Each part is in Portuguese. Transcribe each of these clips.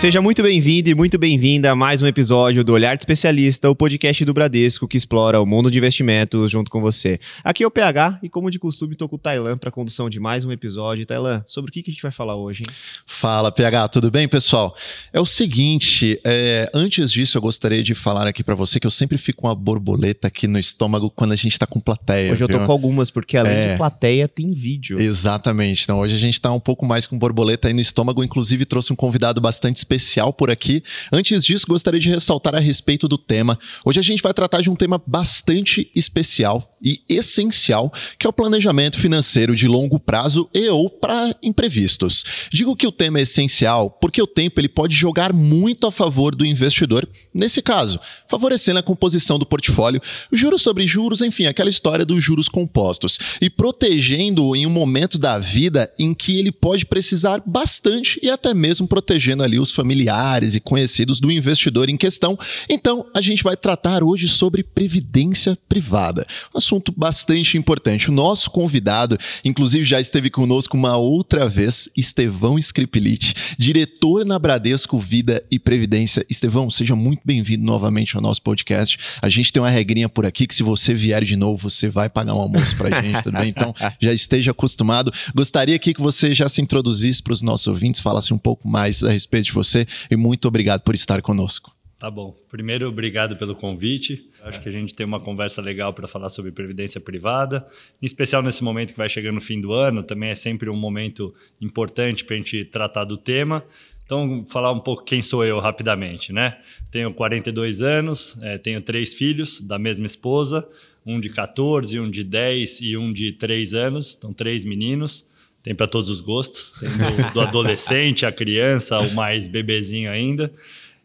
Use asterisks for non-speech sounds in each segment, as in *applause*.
Seja muito bem-vindo e muito bem-vinda a mais um episódio do Olhar de Especialista, o podcast do Bradesco que explora o mundo de investimentos junto com você. Aqui é o PH e, como de costume, estou com o Tailan para a condução de mais um episódio. Tailan, sobre o que, que a gente vai falar hoje? Hein? Fala, PH, tudo bem, pessoal? É o seguinte, é, antes disso eu gostaria de falar aqui para você que eu sempre fico com uma borboleta aqui no estômago quando a gente está com plateia. Hoje eu tô com algumas, porque além é, de plateia tem vídeo. Exatamente, então hoje a gente está um pouco mais com borboleta aí no estômago, inclusive trouxe um convidado bastante especial por aqui. Antes disso, gostaria de ressaltar a respeito do tema. Hoje a gente vai tratar de um tema bastante especial e essencial, que é o planejamento financeiro de longo prazo e ou para imprevistos. Digo que o tema é essencial porque o tempo ele pode jogar muito a favor do investidor, nesse caso, favorecendo a composição do portfólio, juros sobre juros, enfim, aquela história dos juros compostos, e protegendo-o em um momento da vida em que ele pode precisar bastante e até mesmo protegendo ali os familiares e conhecidos do investidor em questão. Então, a gente vai tratar hoje sobre previdência privada. Um assunto bastante importante. O nosso convidado, inclusive, já esteve conosco uma outra vez, Estevão Scripilite, diretor na Bradesco Vida e Previdência. Estevão, seja muito bem-vindo novamente ao nosso podcast. A gente tem uma regrinha por aqui que se você vier de novo, você vai pagar um almoço pra gente, tudo bem? Então, *laughs* já esteja acostumado. Gostaria aqui que você já se introduzisse para os nossos ouvintes, falasse um pouco mais a respeito de você e muito obrigado por estar conosco. Tá bom. Primeiro, obrigado pelo convite. Acho que a gente tem uma conversa legal para falar sobre previdência privada, em especial nesse momento que vai chegando no fim do ano. Também é sempre um momento importante para a gente tratar do tema. Então, falar um pouco quem sou eu rapidamente, né? Tenho 42 anos, é, tenho três filhos da mesma esposa, um de 14, um de 10 e um de 3 anos, então três meninos. Tem para todos os gostos, tem do, do adolescente, a criança, o mais bebezinho ainda.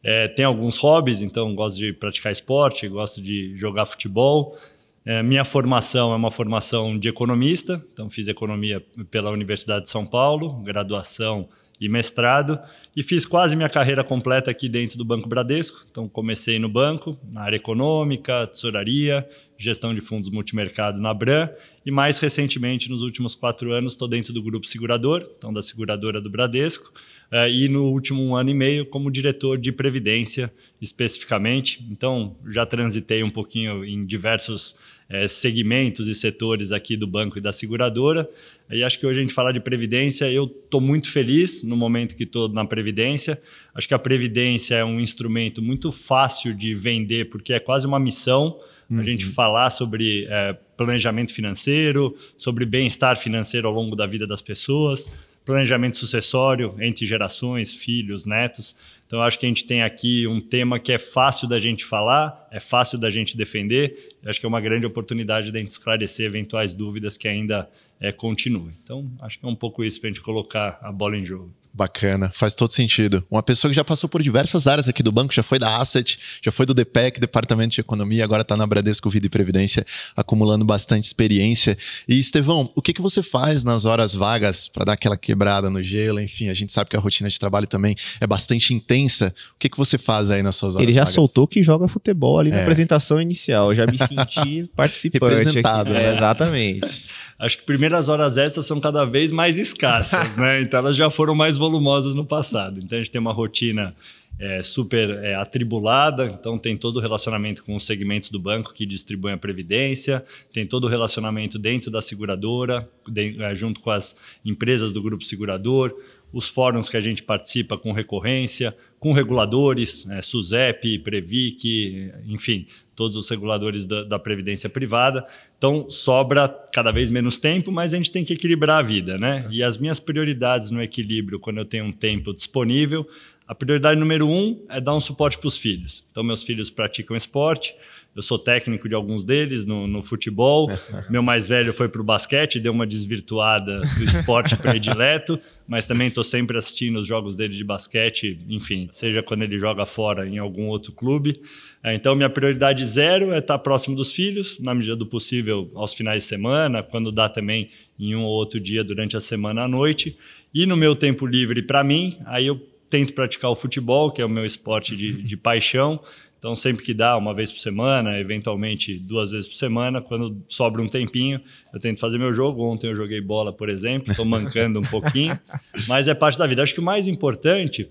É, tem alguns hobbies, então gosto de praticar esporte, gosto de jogar futebol. É, minha formação é uma formação de economista, então fiz economia pela Universidade de São Paulo, graduação e mestrado, e fiz quase minha carreira completa aqui dentro do Banco Bradesco. Então comecei no banco, na área econômica, tesouraria, gestão de fundos multimercado na Bran e mais recentemente, nos últimos quatro anos, estou dentro do grupo segurador, então da seguradora do Bradesco, uh, e no último ano e meio como diretor de previdência especificamente. Então já transitei um pouquinho em diversos uh, segmentos e setores aqui do banco e da seguradora. E acho que hoje a gente falar de previdência, eu estou muito feliz no momento que estou na previdência. Acho que a previdência é um instrumento muito fácil de vender porque é quase uma missão uhum. a gente falar sobre é, planejamento financeiro, sobre bem-estar financeiro ao longo da vida das pessoas, planejamento sucessório entre gerações, filhos, netos. Então, acho que a gente tem aqui um tema que é fácil da gente falar, é fácil da gente defender. acho que é uma grande oportunidade de a gente esclarecer eventuais dúvidas que ainda é, continuem. Então, acho que é um pouco isso para a gente colocar a bola em jogo. Bacana, faz todo sentido. Uma pessoa que já passou por diversas áreas aqui do banco, já foi da Asset, já foi do DPEC, Departamento de Economia, agora está na Bradesco Vida e Previdência, acumulando bastante experiência. E, Estevão, o que, que você faz nas horas vagas para dar aquela quebrada no gelo? Enfim, a gente sabe que a rotina de trabalho também é bastante intensa. O que, que você faz aí nas suas horas Ele já vagas? soltou que joga futebol ali é. na apresentação inicial. Eu já me senti *laughs* participante. Representado, aqui. Né? É, exatamente. Acho que primeiras horas extras são cada vez mais escassas, *laughs* né? Então elas já foram mais volumosas no passado. Então a gente tem uma rotina é, super é, atribulada, então tem todo o relacionamento com os segmentos do banco que distribuem a previdência, tem todo o relacionamento dentro da seguradora, de, é, junto com as empresas do grupo segurador, os fóruns que a gente participa com recorrência, com reguladores, é, SUSEP, Previc, enfim, todos os reguladores da, da, Previdência Privada. Então, sobra cada vez menos tempo, mas a gente tem que equilibrar a vida, né? E as minhas prioridades no equilíbrio, quando eu tenho um tempo disponível, a prioridade número um é dar um suporte para os filhos. Então, meus filhos praticam esporte, eu sou técnico de alguns deles no, no futebol. *laughs* Meu mais velho foi para o basquete, deu uma desvirtuada do esporte predileto, *laughs* mas também estou sempre assistindo os jogos dele de basquete, enfim, seja quando ele joga fora em algum outro clube. É, então, minha prioridade zero é estar próximo dos filhos, na medida do possível, aos finais de semana, quando dá também em um ou outro dia durante a semana à noite. E no meu tempo livre, para mim, aí eu tento praticar o futebol, que é o meu esporte de, de *laughs* paixão. Então, sempre que dá, uma vez por semana, eventualmente duas vezes por semana, quando sobra um tempinho, eu tento fazer meu jogo. Ontem eu joguei bola, por exemplo, estou mancando um pouquinho, *laughs* mas é parte da vida. Acho que o mais importante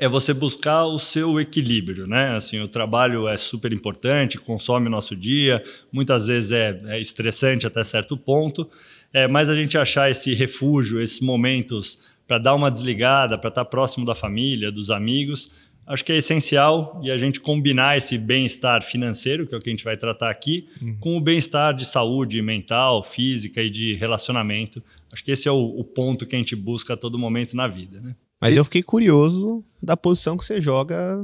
é você buscar o seu equilíbrio, né? Assim, o trabalho é super importante, consome o nosso dia, muitas vezes é, é estressante até certo ponto, é, mas a gente achar esse refúgio, esses momentos para dar uma desligada, para estar tá próximo da família, dos amigos, acho que é essencial e a gente combinar esse bem-estar financeiro, que é o que a gente vai tratar aqui, uhum. com o bem-estar de saúde mental, física e de relacionamento. Acho que esse é o, o ponto que a gente busca a todo momento na vida, né? Mas e... eu fiquei curioso da posição que você joga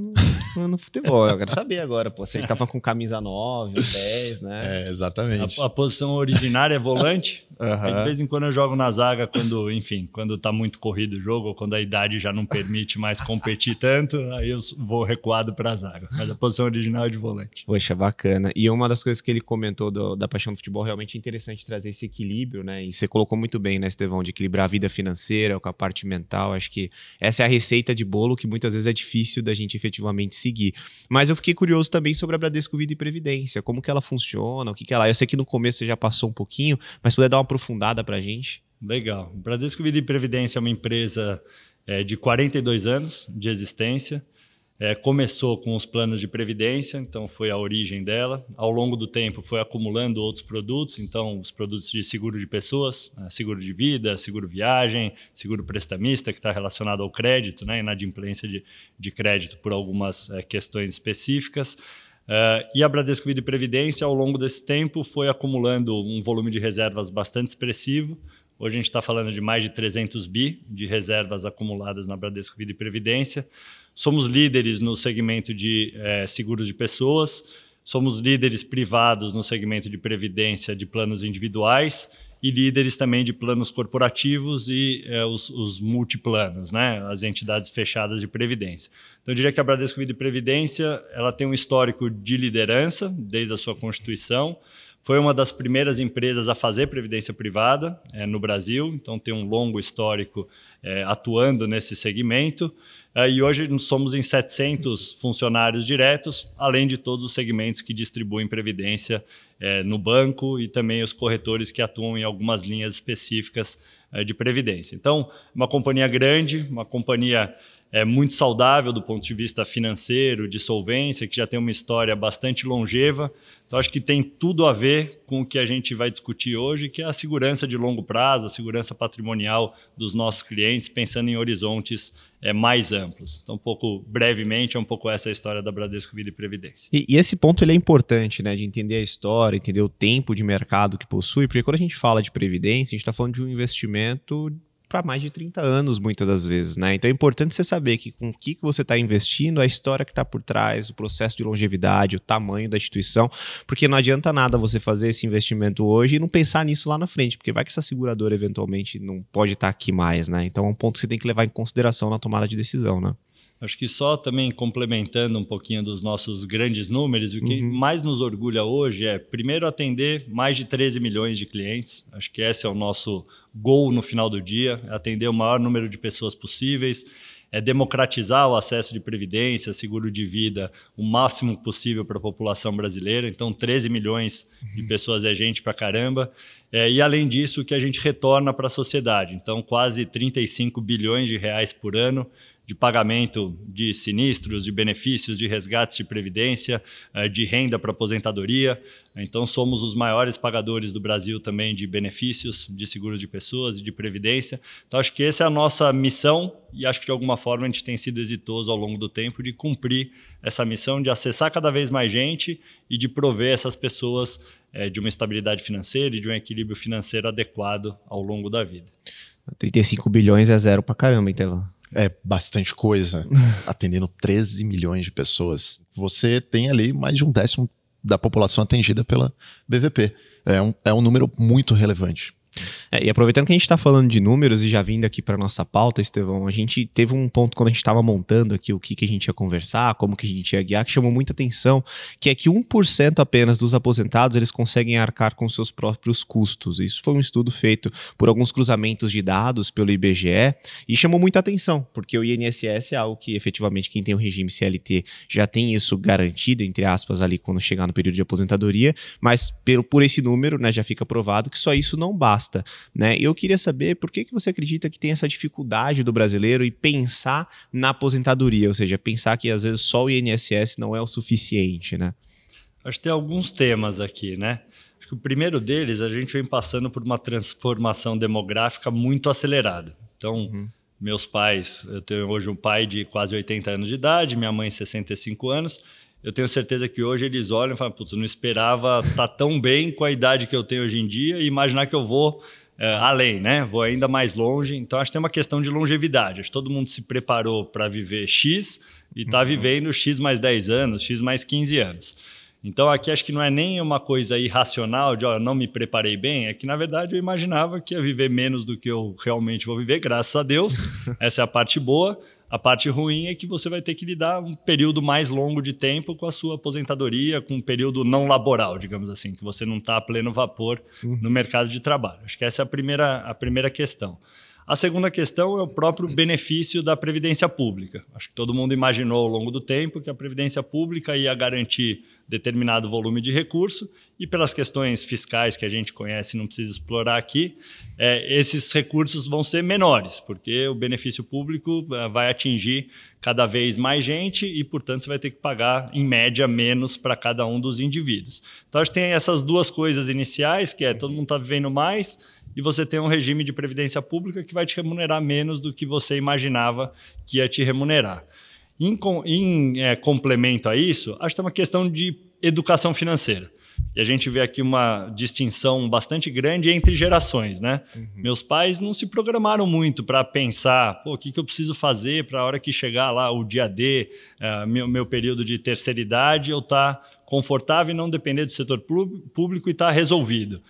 no, futebol. Eu quero saber agora, pô. Você tava com camisa 9, 10, né? É, exatamente. A, a posição originária é volante. Uhum. de vez em quando eu jogo na zaga quando, enfim, quando tá muito corrido o jogo, ou quando a idade já não permite mais competir tanto, aí eu vou recuado pra zaga. Mas a posição original é de volante. Poxa, bacana. E uma das coisas que ele comentou do, da paixão do futebol, realmente é interessante trazer esse equilíbrio, né? E você colocou muito bem, né, Estevão, de equilibrar a vida financeira com a parte mental. Acho que essa é a receita de bolo que muitas vezes é difícil da gente efetivamente seguir. Mas eu fiquei curioso também sobre a Bradesco Vida e Previdência, como que ela funciona, o que que ela... Eu sei que no começo você já passou um pouquinho, mas puder dar uma aprofundada para a gente? Legal. Bradesco Vida e Previdência é uma empresa é, de 42 anos de existência. É, começou com os planos de previdência, então foi a origem dela. Ao longo do tempo foi acumulando outros produtos, então os produtos de seguro de pessoas, é, seguro de vida, seguro viagem, seguro prestamista, que está relacionado ao crédito, né, inadimplência de, de crédito por algumas é, questões específicas. Uh, e a Bradesco Vida e Previdência, ao longo desse tempo, foi acumulando um volume de reservas bastante expressivo. Hoje a gente está falando de mais de 300 bi de reservas acumuladas na Bradesco Vida e Previdência. Somos líderes no segmento de eh, seguros de pessoas, somos líderes privados no segmento de previdência de planos individuais e líderes também de planos corporativos e é, os, os, multiplanos, né? as entidades fechadas de previdência. Então, eu diria que a Bradesco Vida e Previdência ela tem um histórico de liderança desde a sua constituição. Foi uma das primeiras empresas a fazer previdência privada é, no Brasil, então tem um longo histórico é, atuando nesse segmento. É, e hoje somos em 700 funcionários diretos, além de todos os segmentos que distribuem previdência no banco e também os corretores que atuam em algumas linhas específicas de previdência. Então, uma companhia grande, uma companhia é, muito saudável do ponto de vista financeiro, de solvência, que já tem uma história bastante longeva. Então, acho que tem tudo a ver com o que a gente vai discutir hoje, que é a segurança de longo prazo, a segurança patrimonial dos nossos clientes, pensando em horizontes é, mais amplos. Então, um pouco brevemente, é um pouco essa a história da Bradesco Vida e Previdência. E, e, esse ponto ele é importante, né, de entender a história, entender o tempo de mercado que possui, porque quando a gente fala de previdência, a gente está falando de um investimento para mais de 30 anos, muitas das vezes, né? Então é importante você saber que com o que, que você está investindo, a história que está por trás, o processo de longevidade, o tamanho da instituição, porque não adianta nada você fazer esse investimento hoje e não pensar nisso lá na frente, porque vai que essa seguradora eventualmente não pode estar tá aqui mais, né? Então é um ponto que você tem que levar em consideração na tomada de decisão, né? Acho que só também complementando um pouquinho dos nossos grandes números, o que uhum. mais nos orgulha hoje é, primeiro, atender mais de 13 milhões de clientes. Acho que esse é o nosso gol no final do dia, é atender o maior número de pessoas possíveis, é democratizar o acesso de previdência, seguro de vida, o máximo possível para a população brasileira. Então, 13 milhões de uhum. pessoas é gente para caramba. É, e, além disso, o que a gente retorna para a sociedade. Então, quase 35 bilhões de reais por ano de pagamento de sinistros, de benefícios, de resgates de previdência, eh, de renda para aposentadoria. Então, somos os maiores pagadores do Brasil também de benefícios, de seguros de pessoas e de previdência. Então, acho que essa é a nossa missão e acho que de alguma forma a gente tem sido exitoso ao longo do tempo de cumprir essa missão de acessar cada vez mais gente e de prover essas pessoas é, de uma estabilidade financeira e de um equilíbrio financeiro adequado ao longo da vida. 35 bilhões é zero para caramba, então. É bastante coisa, *laughs* atendendo 13 milhões de pessoas. Você tem ali mais de um décimo da população atendida pela BVP. É um, é um número muito relevante. É, e aproveitando que a gente está falando de números e já vindo aqui para nossa pauta, Estevão, a gente teve um ponto quando a gente estava montando aqui o que, que a gente ia conversar, como que a gente ia guiar, que chamou muita atenção, que é que 1% apenas dos aposentados eles conseguem arcar com seus próprios custos. Isso foi um estudo feito por alguns cruzamentos de dados pelo IBGE e chamou muita atenção, porque o INSS é algo que efetivamente quem tem o regime CLT já tem isso garantido, entre aspas, ali quando chegar no período de aposentadoria, mas pelo, por esse número né, já fica provado que só isso não basta vasta, né? Eu queria saber por que, que você acredita que tem essa dificuldade do brasileiro e pensar na aposentadoria, ou seja, pensar que às vezes só o INSS não é o suficiente, né? Acho que tem alguns temas aqui, né? Acho que o primeiro deles, a gente vem passando por uma transformação demográfica muito acelerada. Então, uhum. meus pais, eu tenho hoje um pai de quase 80 anos de idade, minha mãe 65 anos. Eu tenho certeza que hoje eles olham e falam, putz, não esperava estar tá tão bem com a idade que eu tenho hoje em dia e imaginar que eu vou é, além, né? Vou ainda mais longe. Então, acho que tem uma questão de longevidade. Acho que todo mundo se preparou para viver X e está uhum. vivendo X mais 10 anos, X mais 15 anos. Então aqui acho que não é nem uma coisa irracional de, ó, não me preparei bem, é que na verdade eu imaginava que ia viver menos do que eu realmente vou viver, graças a Deus. *laughs* Essa é a parte boa. A parte ruim é que você vai ter que lidar um período mais longo de tempo com a sua aposentadoria, com um período não laboral, digamos assim, que você não está a pleno vapor uhum. no mercado de trabalho. Acho que essa é a primeira, a primeira questão. A segunda questão é o próprio benefício da previdência pública. Acho que todo mundo imaginou ao longo do tempo que a previdência pública ia garantir determinado volume de recurso e pelas questões fiscais que a gente conhece, não precisa explorar aqui, é, esses recursos vão ser menores, porque o benefício público é, vai atingir cada vez mais gente e, portanto, você vai ter que pagar, em média, menos para cada um dos indivíduos. Então, acho que tem essas duas coisas iniciais, que é todo mundo está vivendo mais e você tem um regime de previdência pública que vai te remunerar menos do que você imaginava que ia te remunerar. Em, em é, complemento a isso, acho que é uma questão de educação financeira. E a gente vê aqui uma distinção bastante grande entre gerações, né? Uhum. Meus pais não se programaram muito para pensar, pô, o que, que eu preciso fazer para a hora que chegar lá o dia D, uh, meu, meu período de terceira idade, eu estar tá confortável e não depender do setor público e estar tá resolvido.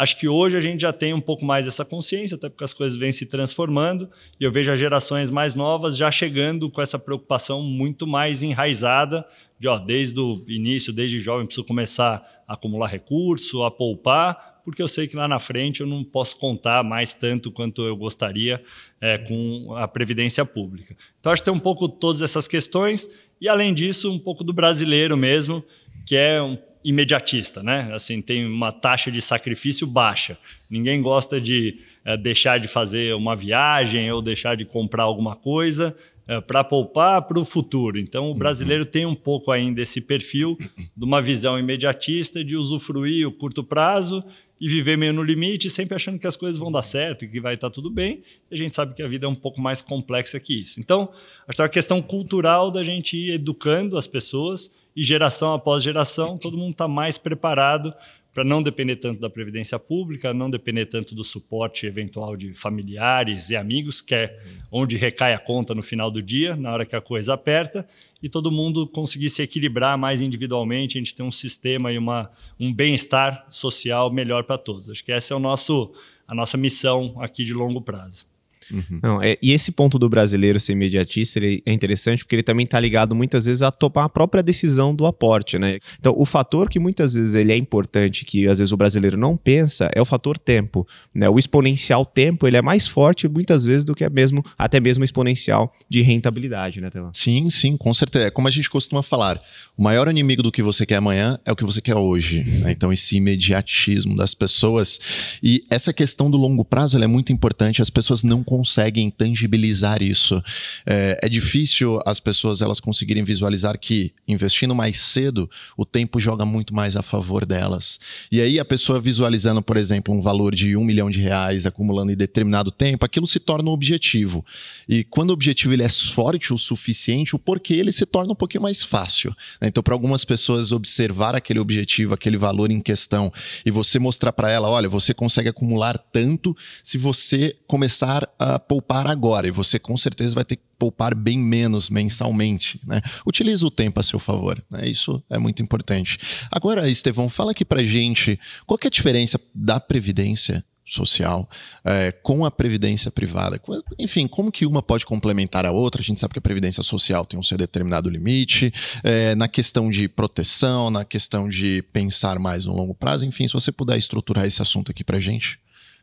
Acho que hoje a gente já tem um pouco mais essa consciência, até porque as coisas vêm se transformando, e eu vejo as gerações mais novas já chegando com essa preocupação muito mais enraizada, de ó, desde o início, desde jovem, preciso começar a acumular recurso, a poupar, porque eu sei que lá na frente eu não posso contar mais tanto quanto eu gostaria é, com a previdência pública. Então acho que tem um pouco todas essas questões, e além disso, um pouco do brasileiro mesmo, que é um imediatista, né? Assim, tem uma taxa de sacrifício baixa. Ninguém gosta de é, deixar de fazer uma viagem ou deixar de comprar alguma coisa é, eh, para poupar para o futuro. Então, o uhum. brasileiro tem um pouco ainda esse perfil de uma visão imediatista de usufruir o curto prazo e viver meio no limite, sempre achando que as coisas vão dar certo, que vai estar tudo bem. E a gente sabe que a vida é um pouco mais complexa que isso. Então, acho que é uma questão cultural da gente ir educando as pessoas e geração após geração, todo mundo está mais preparado para não depender tanto da previdência pública, não depender tanto do suporte eventual de familiares e amigos, que é onde recai a conta no final do dia, na hora que a coisa aperta, e todo mundo conseguir se equilibrar mais individualmente, a gente ter um sistema e uma, um bem-estar social melhor para todos. Acho que essa é o nosso, a nossa missão aqui de longo prazo. Uhum. Não, é, e esse ponto do brasileiro ser imediatista ele é interessante porque ele também está ligado muitas vezes a topar a própria decisão do aporte, né? Então, o fator que muitas vezes ele é importante, que às vezes o brasileiro não pensa, é o fator tempo. Né? O exponencial tempo ele é mais forte muitas vezes do que é mesmo, até mesmo exponencial de rentabilidade, né, Telão? Sim, sim, com certeza. É como a gente costuma falar, o maior inimigo do que você quer amanhã é o que você quer hoje. Né? Então, esse imediatismo das pessoas. E essa questão do longo prazo é muito importante, as pessoas não conseguem conseguem tangibilizar isso. É, é, difícil as pessoas elas conseguirem visualizar que investindo mais cedo, o tempo joga muito mais a favor delas. E aí a pessoa visualizando, por exemplo, um valor de um milhão de reais acumulando em determinado tempo, aquilo se torna um objetivo. E quando o objetivo ele é forte o suficiente, o porquê ele se torna um pouquinho mais fácil. Né? Então, para algumas pessoas observar aquele objetivo, aquele valor em questão, e você mostrar para ela, olha, você consegue acumular tanto se você começar a poupar agora e você com certeza vai ter que poupar bem menos mensalmente. Né? Utilize o tempo a seu favor. Né? Isso é muito importante. Agora, Estevão, fala aqui pra gente qual é a diferença da Previdência social é, com a previdência privada. Enfim, como que uma pode complementar a outra? A gente sabe que a previdência social tem um seu determinado limite, é, na questão de proteção, na questão de pensar mais no longo prazo. Enfim, se você puder estruturar esse assunto aqui para gente.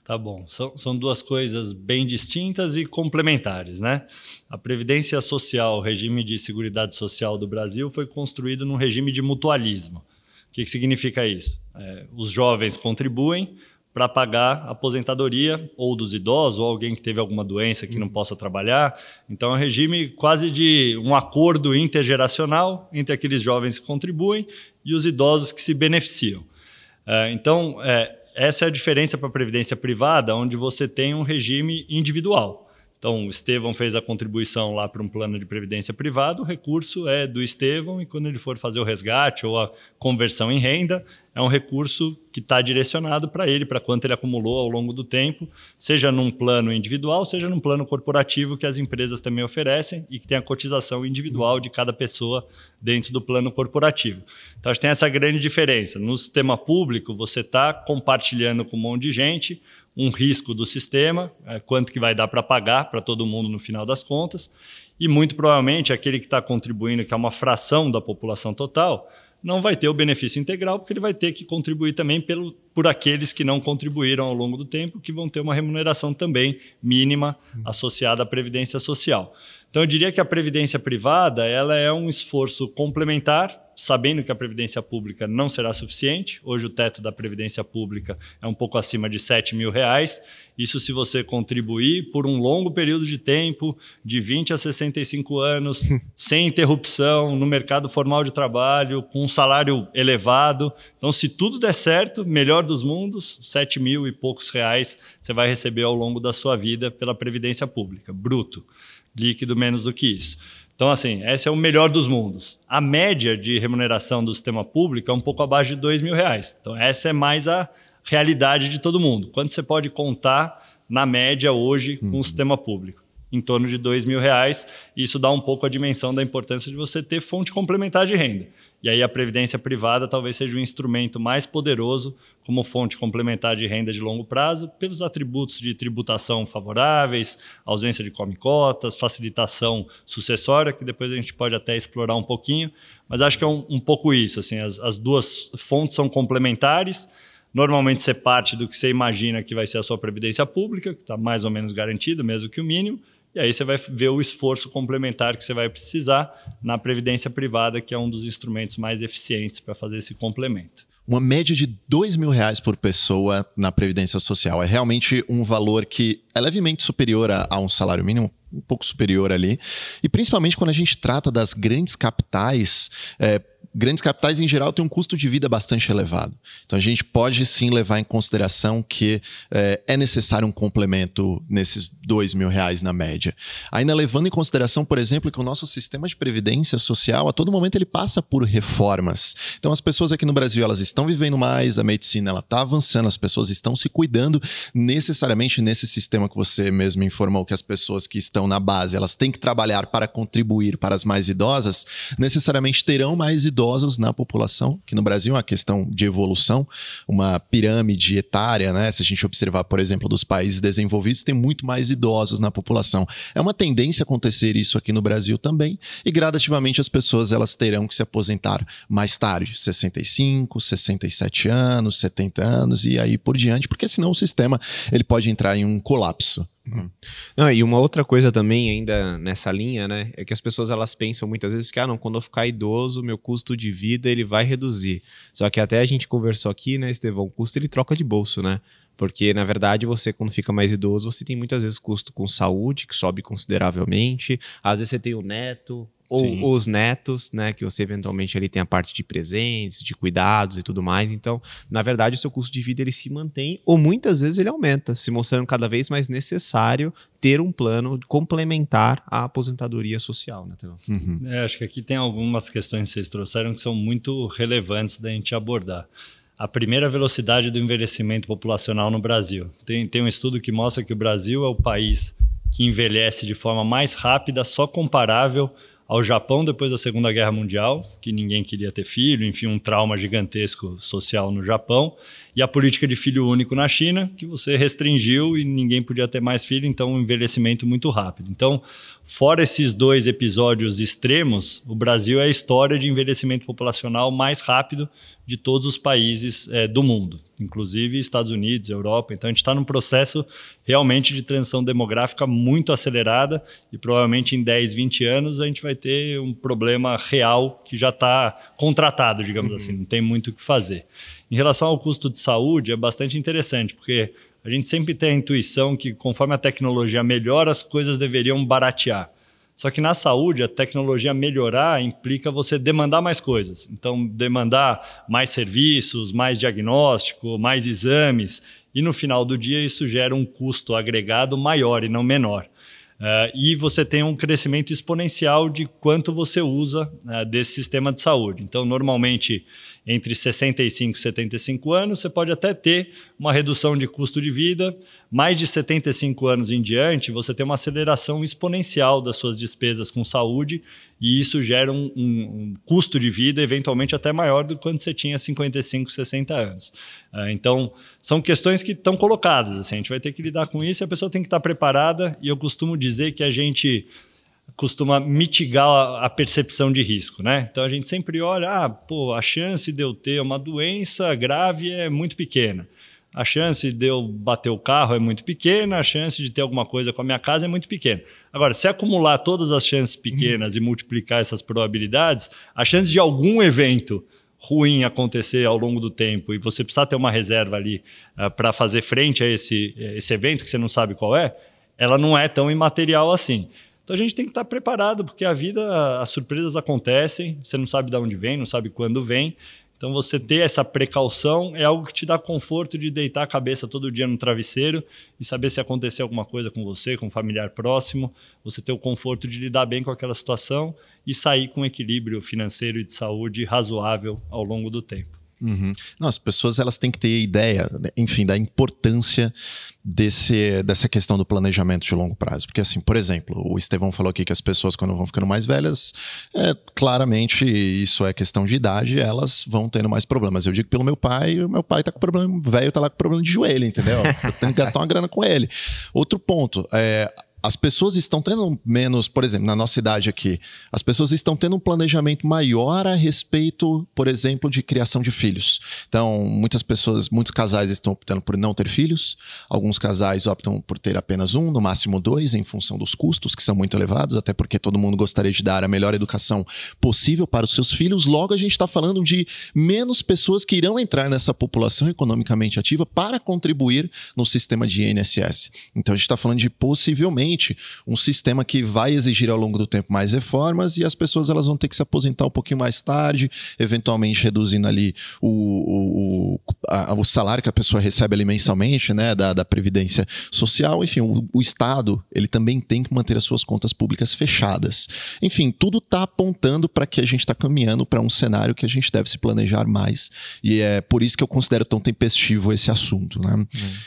Tá bom. São, são duas coisas bem distintas e complementares, né? A Previdência Social, o regime de seguridade social do Brasil, foi construído num regime de mutualismo. O que, que significa isso? É, os jovens contribuem para pagar a aposentadoria ou dos idosos ou alguém que teve alguma doença que não possa trabalhar. Então é um regime quase de um acordo intergeracional entre aqueles jovens que contribuem e os idosos que se beneficiam. É, então, é, essa é a diferença para a previdência privada, onde você tem um regime individual. Então, o Estevão fez a contribuição lá para um plano de previdência privado, o recurso é do Estevão e quando ele for fazer o resgate ou a conversão em renda, é um recurso que está direcionado para ele, para quanto ele acumulou ao longo do tempo, seja num plano individual, seja num plano corporativo que as empresas também oferecem e que tem a cotização individual de cada pessoa dentro do plano corporativo. Então, acho que tem essa grande diferença. No sistema público, você está compartilhando com um monte de gente, um risco do sistema, é, quanto que vai dar para pagar para todo mundo no final das contas, e muito provavelmente aquele que está contribuindo, que é uma fração da população total, não vai ter o benefício integral, porque ele vai ter que contribuir também pelo, por aqueles que não contribuíram ao longo do tempo, que vão ter uma remuneração também mínima associada à previdência social. Então eu diria que a previdência privada ela é um esforço complementar sabendo que a previdência pública não será suficiente. Hoje o teto da previdência pública é um pouco acima de 7 mil reais. Isso se você contribuir por um longo período de tempo, de 20 a 65 anos, *laughs* sem interrupção, no mercado formal de trabalho, com um salário elevado. Então, se tudo der certo, melhor dos mundos, 7 mil e poucos reais você vai receber ao longo da sua vida pela previdência pública, bruto. Líquido menos do que isso. Então, assim, esse é o melhor dos mundos. A média de remuneração do sistema público é um pouco abaixo de dois mil reais. Então, essa é mais a realidade de todo mundo. Quanto você pode contar na média hoje com o sistema público? Em torno de dois mil reais. Isso dá um pouco a dimensão da importância de você ter fonte complementar de renda. E aí a previdência privada talvez seja o um instrumento mais poderoso como fonte complementar de renda de longo prazo, pelos atributos de tributação favoráveis, ausência de come-cotas, facilitação sucessória, que depois a gente pode até explorar um pouquinho. Mas acho que é um, um pouco isso. Assim, as, as duas fontes são complementares. Normalmente você parte do que você imagina que vai ser a sua previdência pública, que está mais ou menos garantida, mesmo que o mínimo, e aí você vai ver o esforço complementar que você vai precisar na previdência privada, que é um dos instrumentos mais eficientes para fazer esse complemento uma média de dois mil reais por pessoa na Previdência Social. É realmente um valor que é levemente superior a, a, um salário mínimo, um pouco superior ali. E principalmente quando a gente trata das grandes capitais. É, grandes capitais, em geral, têm um custo de vida bastante elevado. Então, a gente pode sim levar em consideração que é, é necessário um complemento nesses dois mil reais na média. Ainda levando em consideração, por exemplo, que o nosso sistema de previdência social, a todo momento, ele passa por reformas. Então, as pessoas aqui no Brasil, elas estão vivendo mais, a medicina, ela está avançando, as pessoas estão se cuidando necessariamente nesse sistema que você mesmo informou, que as pessoas que estão na base, elas têm que trabalhar para contribuir para as mais idosas, necessariamente terão mais idosos idosos na população, que no Brasil é uma questão de evolução, uma pirâmide etária, né? Se a gente observar, por exemplo, dos países desenvolvidos, tem muito mais idosos na população. É uma tendência acontecer isso aqui no Brasil também, e gradativamente as pessoas elas terão que se aposentar mais tarde, 65, 67 anos, 70 anos e aí por diante, porque senão o sistema ele pode entrar em um colapso. Uhum. Não, e uma outra coisa também ainda nessa linha, né, é que as pessoas elas pensam muitas vezes que ah, não, quando eu ficar idoso, meu custo de vida ele vai reduzir. Só que até a gente conversou aqui, né, Estevão, o custo ele troca de bolso, né? Porque, na verdade, você, quando fica mais idoso, você tem muitas vezes custo com saúde, que sobe consideravelmente. Às vezes você tem o neto, ou Sim. os netos, né, que você eventualmente ali tem a parte de presentes, de cuidados e tudo mais. Então, na verdade, o seu custo de vida ele se mantém ou muitas vezes ele aumenta, se mostrando cada vez mais necessário ter um plano complementar à aposentadoria social, né, uhum. é, acho que aqui tem algumas questões que vocês trouxeram que são muito relevantes da gente abordar a primeira velocidade do envelhecimento populacional no Brasil. Tem, tem um estudo que mostra que o Brasil é o país que envelhece de forma mais rápida, só comparável ao Japão depois da Segunda Guerra Mundial, que ninguém queria ter filho, enfim, um trauma gigantesco social no Japão, e a política de filho único na China, que você restringiu e ninguém podia ter mais filho, então um envelhecimento muito rápido. Então, fora esses dois episódios extremos, o Brasil é a história de envelhecimento populacional mais rápido de todos os países é, do mundo. Inclusive Estados Unidos, Europa. Então a gente está num processo realmente de transição demográfica muito acelerada e provavelmente em 10, 20 anos a gente vai ter um problema real que já está contratado, digamos uhum. assim, não tem muito o que fazer. Em relação ao custo de saúde, é bastante interessante, porque a gente sempre tem a intuição que conforme a tecnologia melhora, as coisas deveriam baratear. Só que na saúde, a tecnologia melhorar implica você demandar mais coisas. Então, demandar mais serviços, mais diagnóstico, mais exames. E no final do dia, isso gera um custo agregado maior e não menor. Uh, e você tem um crescimento exponencial de quanto você usa uh, desse sistema de saúde. Então, normalmente, entre 65 e 75 anos, você pode até ter uma redução de custo de vida. Mais de 75 anos em diante, você tem uma aceleração exponencial das suas despesas com saúde e isso gera um, um, um, custo de vida eventualmente até maior do que quando você tinha 55, 60 anos. Uh, então, são questões que estão colocadas. Assim, a gente vai ter que lidar com isso e a pessoa tem que estar preparada. E eu costumo dizer que a gente costuma mitigar a, percepção de risco, né? Então a gente sempre olha, ah, pô, a chance de eu ter uma doença grave é muito pequena a chance de eu bater o carro é muito pequena, a chance de ter alguma coisa com a minha casa é muito pequena. Agora, se acumular todas as chances pequenas uhum. e multiplicar essas probabilidades, a chance de algum evento ruim acontecer ao longo do tempo e você precisar ter uma reserva ali uh, ah, para fazer frente a esse, esse evento que você não sabe qual é, ela não é tão imaterial assim. Então a gente tem que estar preparado, porque a vida, as surpresas acontecem, você não sabe de onde vem, não sabe quando vem, então, você ter essa precaução é algo que te dá conforto de deitar a cabeça todo dia no travesseiro e saber se acontecer alguma coisa com você, com um familiar próximo, você ter o conforto de lidar bem com aquela situação e sair com um equilíbrio financeiro e de saúde razoável ao longo do tempo. Uhum. Não, as pessoas elas têm que ter ideia, né, enfim, da importância desse, dessa questão do planejamento de longo prazo. Porque, assim, por exemplo, o Estevão falou aqui que as pessoas, quando vão ficando mais velhas, é, claramente isso é questão de idade, elas vão tendo mais problemas. Eu digo pelo meu pai, o meu pai tá com problema, velho tá lá com problema de joelho, entendeu? Eu tenho que gastar uma grana com ele. Outro ponto, é, as pessoas estão tendo menos, por exemplo, na nossa idade aqui, as pessoas estão tendo um planejamento maior a respeito, por exemplo, de criação de filhos. Então, muitas pessoas, muitos casais estão optando por não ter filhos, alguns casais optam por ter apenas um, no máximo dois, em função dos custos, que são muito elevados, até porque todo mundo gostaria de dar a melhor educação possível para os seus filhos. Logo, a gente está falando de menos pessoas que irão entrar nessa população economicamente ativa para contribuir no sistema de INSS. Então, a gente está falando de possivelmente um sistema que vai exigir ao longo do tempo mais reformas e as pessoas elas vão ter que se aposentar um pouquinho mais tarde, eventualmente reduzindo ali o, o, a, o salário que a pessoa recebe ali mensalmente, né, da, da Previdência Social. Enfim, o, o Estado ele também tem que manter as suas contas públicas fechadas. Enfim, tudo está apontando para que a gente está caminhando para um cenário que a gente deve se planejar mais. E é por isso que eu considero tão tempestivo esse assunto. Né? Uhum.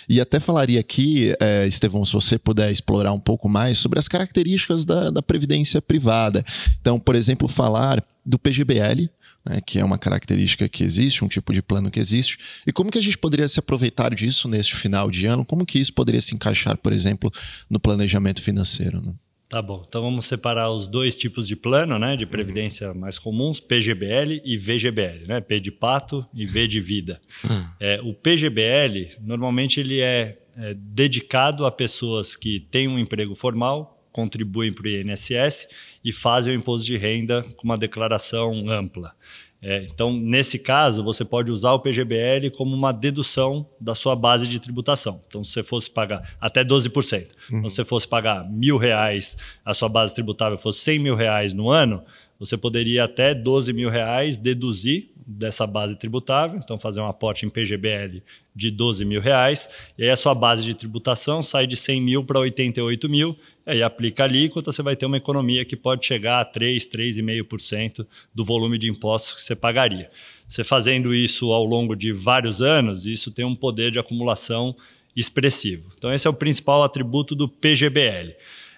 E até falaria aqui, é, Estevão, se você puder explorar um pouco mais sobre as características da, da previdência privada. Então, por exemplo, falar do PGBL, né, que é uma característica que existe, um tipo de plano que existe, e como que a gente poderia se aproveitar disso neste final de ano, como que isso poderia se encaixar, por exemplo, no planejamento financeiro. Né? Tá bom, então vamos separar os dois tipos de plano, né, de previdência mais comuns, PGBL e VGBL, né, P de pato e V de vida. Hum. É, o PGBL, normalmente ele é, é dedicado a pessoas que têm um emprego formal, contribuem para o INSS e fazem o imposto de renda com uma declaração ampla. É, então, nesse caso, você pode usar o PGBL como uma dedução da sua base de tributação. Então, se você fosse pagar até 12%, uhum. então, se você fosse pagar mil reais, a sua base tributável fosse 100 mil reais no ano, você poderia até 12 mil reais deduzir dessa base tributável, então fazer um aporte em PGBL de 12 mil reais, e aí a sua base de tributação sai de 100 mil para 88 mil, aí aplica a alíquota, você vai ter uma economia que pode chegar a 3, 3,5% do volume de impostos que você pagaria. Você fazendo isso ao longo de vários anos, isso tem um poder de acumulação expressivo. Então esse é o principal atributo do PGBL.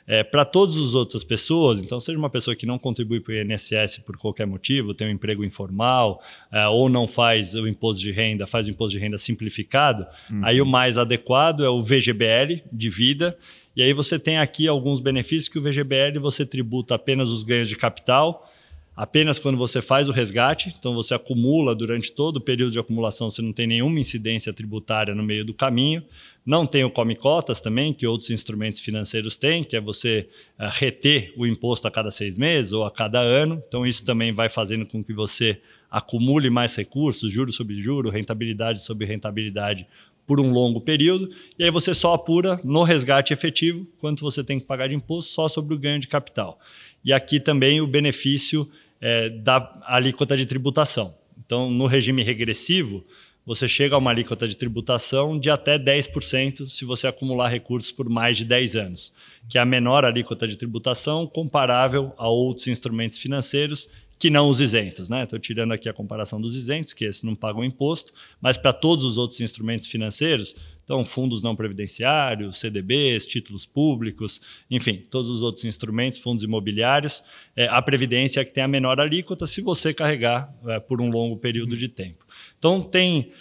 É, para todas as outras pessoas, então, seja uma pessoa que não contribui para o INSS por qualquer motivo, tem um emprego informal, é, ou não faz o imposto de renda, faz o imposto de renda simplificado, uhum. aí o mais adequado é o VGBL de vida. E aí você tem aqui alguns benefícios que o VGBL você tributa apenas os ganhos de capital, apenas quando você faz o resgate, então você acumula durante todo o período de acumulação, você não tem nenhuma incidência tributária no meio do caminho. Não tem o come cotas também, que outros instrumentos financeiros têm, que é você uh, reter o imposto a cada seis meses ou a cada ano. Então isso também vai fazendo com que você acumule mais recursos, juros sobre juros, rentabilidade sobre rentabilidade por um longo período, e aí você só apura no resgate efetivo quanto você tem que pagar de imposto só sobre o ganho de capital. E aqui também o benefício é, da alíquota de tributação. Então, no regime regressivo, você chega a uma alíquota de tributação de até 10% se você acumular recursos por mais de 10 anos, que é a menor alíquota de tributação comparável a outros instrumentos financeiros que não os isentos. Estou né? tirando aqui a comparação dos isentos, que esses não pagam imposto, mas para todos os outros instrumentos financeiros, então fundos não previdenciários, CDBs, títulos públicos, enfim, todos os outros instrumentos, fundos imobiliários, é, a previdência é que tem a menor alíquota se você carregar é, por um longo período de tempo. Então tem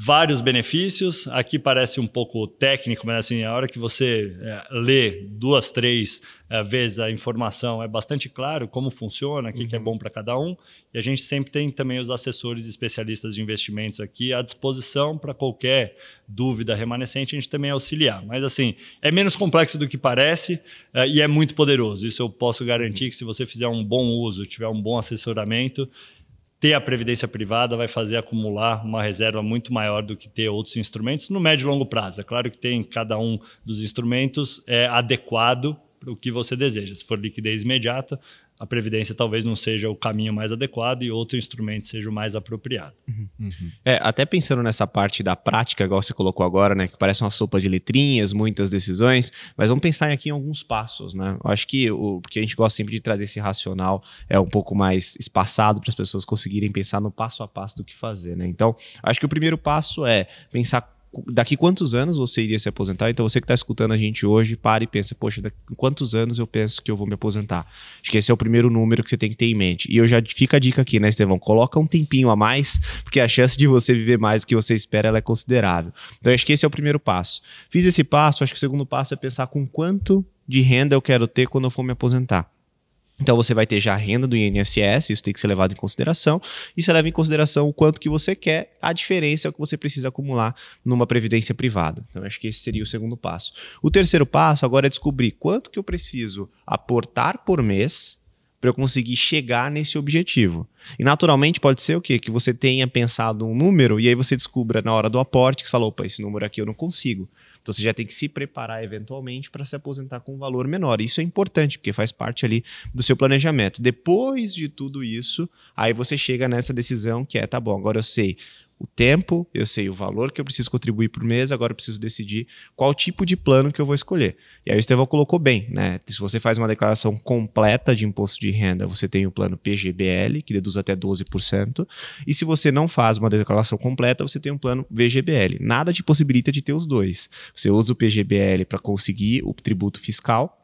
vários benefícios. Aqui parece um pouco técnico, mas assim, a hora que você é, lê duas, três é, vezes a informação, é bastante claro como funciona, o que, uhum. que é uhum. bom para cada um. E a gente sempre tem também os assessores especialistas de investimentos aqui à disposição para qualquer dúvida remanescente, a gente também auxiliar. Mas assim, é menos complexo do que parece é, e é muito poderoso. Isso eu posso garantir uhum. que se você fizer um bom uso, tiver um bom assessoramento, ter a previdência privada vai fazer acumular uma reserva muito maior do que ter outros instrumentos no médio e longo prazo. É claro que tem cada um dos instrumentos é adequado para o que você deseja. Se for liquidez imediata, a previdência talvez não seja o caminho mais adequado e outro instrumento seja o mais apropriado. Uhum. Uhum. É, até pensando nessa parte da prática, igual você colocou agora, né, que parece uma sopa de letrinhas, muitas decisões, mas vamos pensar aqui em alguns passos, né? Eu acho que o que a gente gosta sempre de trazer esse racional é um pouco mais espaçado para as pessoas conseguirem pensar no passo a passo do que fazer, né? Então, acho que o primeiro passo é pensar daqui quantos anos você iria se aposentar? Então você que está escutando a gente hoje, pare e pense, poxa, daqui quantos anos eu penso que eu vou me aposentar? Acho que esse é o primeiro número que você tem que ter em mente. E eu já fica a dica aqui, né, Estevão? Coloca um tempinho a mais, porque a chance de você viver mais do que você espera é considerável. Então acho que esse é o primeiro passo. Fiz esse passo, acho que o segundo passo é pensar com quanto de renda eu quero ter quando eu for me aposentar. Então você vai ter já a renda do INSS, isso tem que ser levado em consideração, e você leva em consideração o quanto que você quer, a diferença é o que você precisa acumular numa previdência privada. Então acho que esse seria o segundo passo. O terceiro passo agora é descobrir quanto que eu preciso aportar por mês para eu conseguir chegar nesse objetivo. E naturalmente pode ser o quê? Que você tenha pensado um número e aí você descubra na hora do aporte que você falou, opa, esse número aqui eu não consigo. Então você já tem que se preparar eventualmente para se aposentar com um valor menor. Isso é importante, porque faz parte ali do seu planejamento. Depois de tudo isso, aí você chega nessa decisão que é, tá bom, agora eu sei o tempo, eu sei o valor que eu preciso contribuir por mês, agora eu preciso decidir qual tipo de plano que eu vou escolher. E aí o Estevão colocou bem, né? Se você faz uma declaração completa de imposto de renda, você tem o plano PGBL, que deduz até 12%, e se você não faz uma declaração completa, você tem um plano VGBL. Nada te possibilita de ter os dois. Você usa o PGBL para conseguir o tributo fiscal,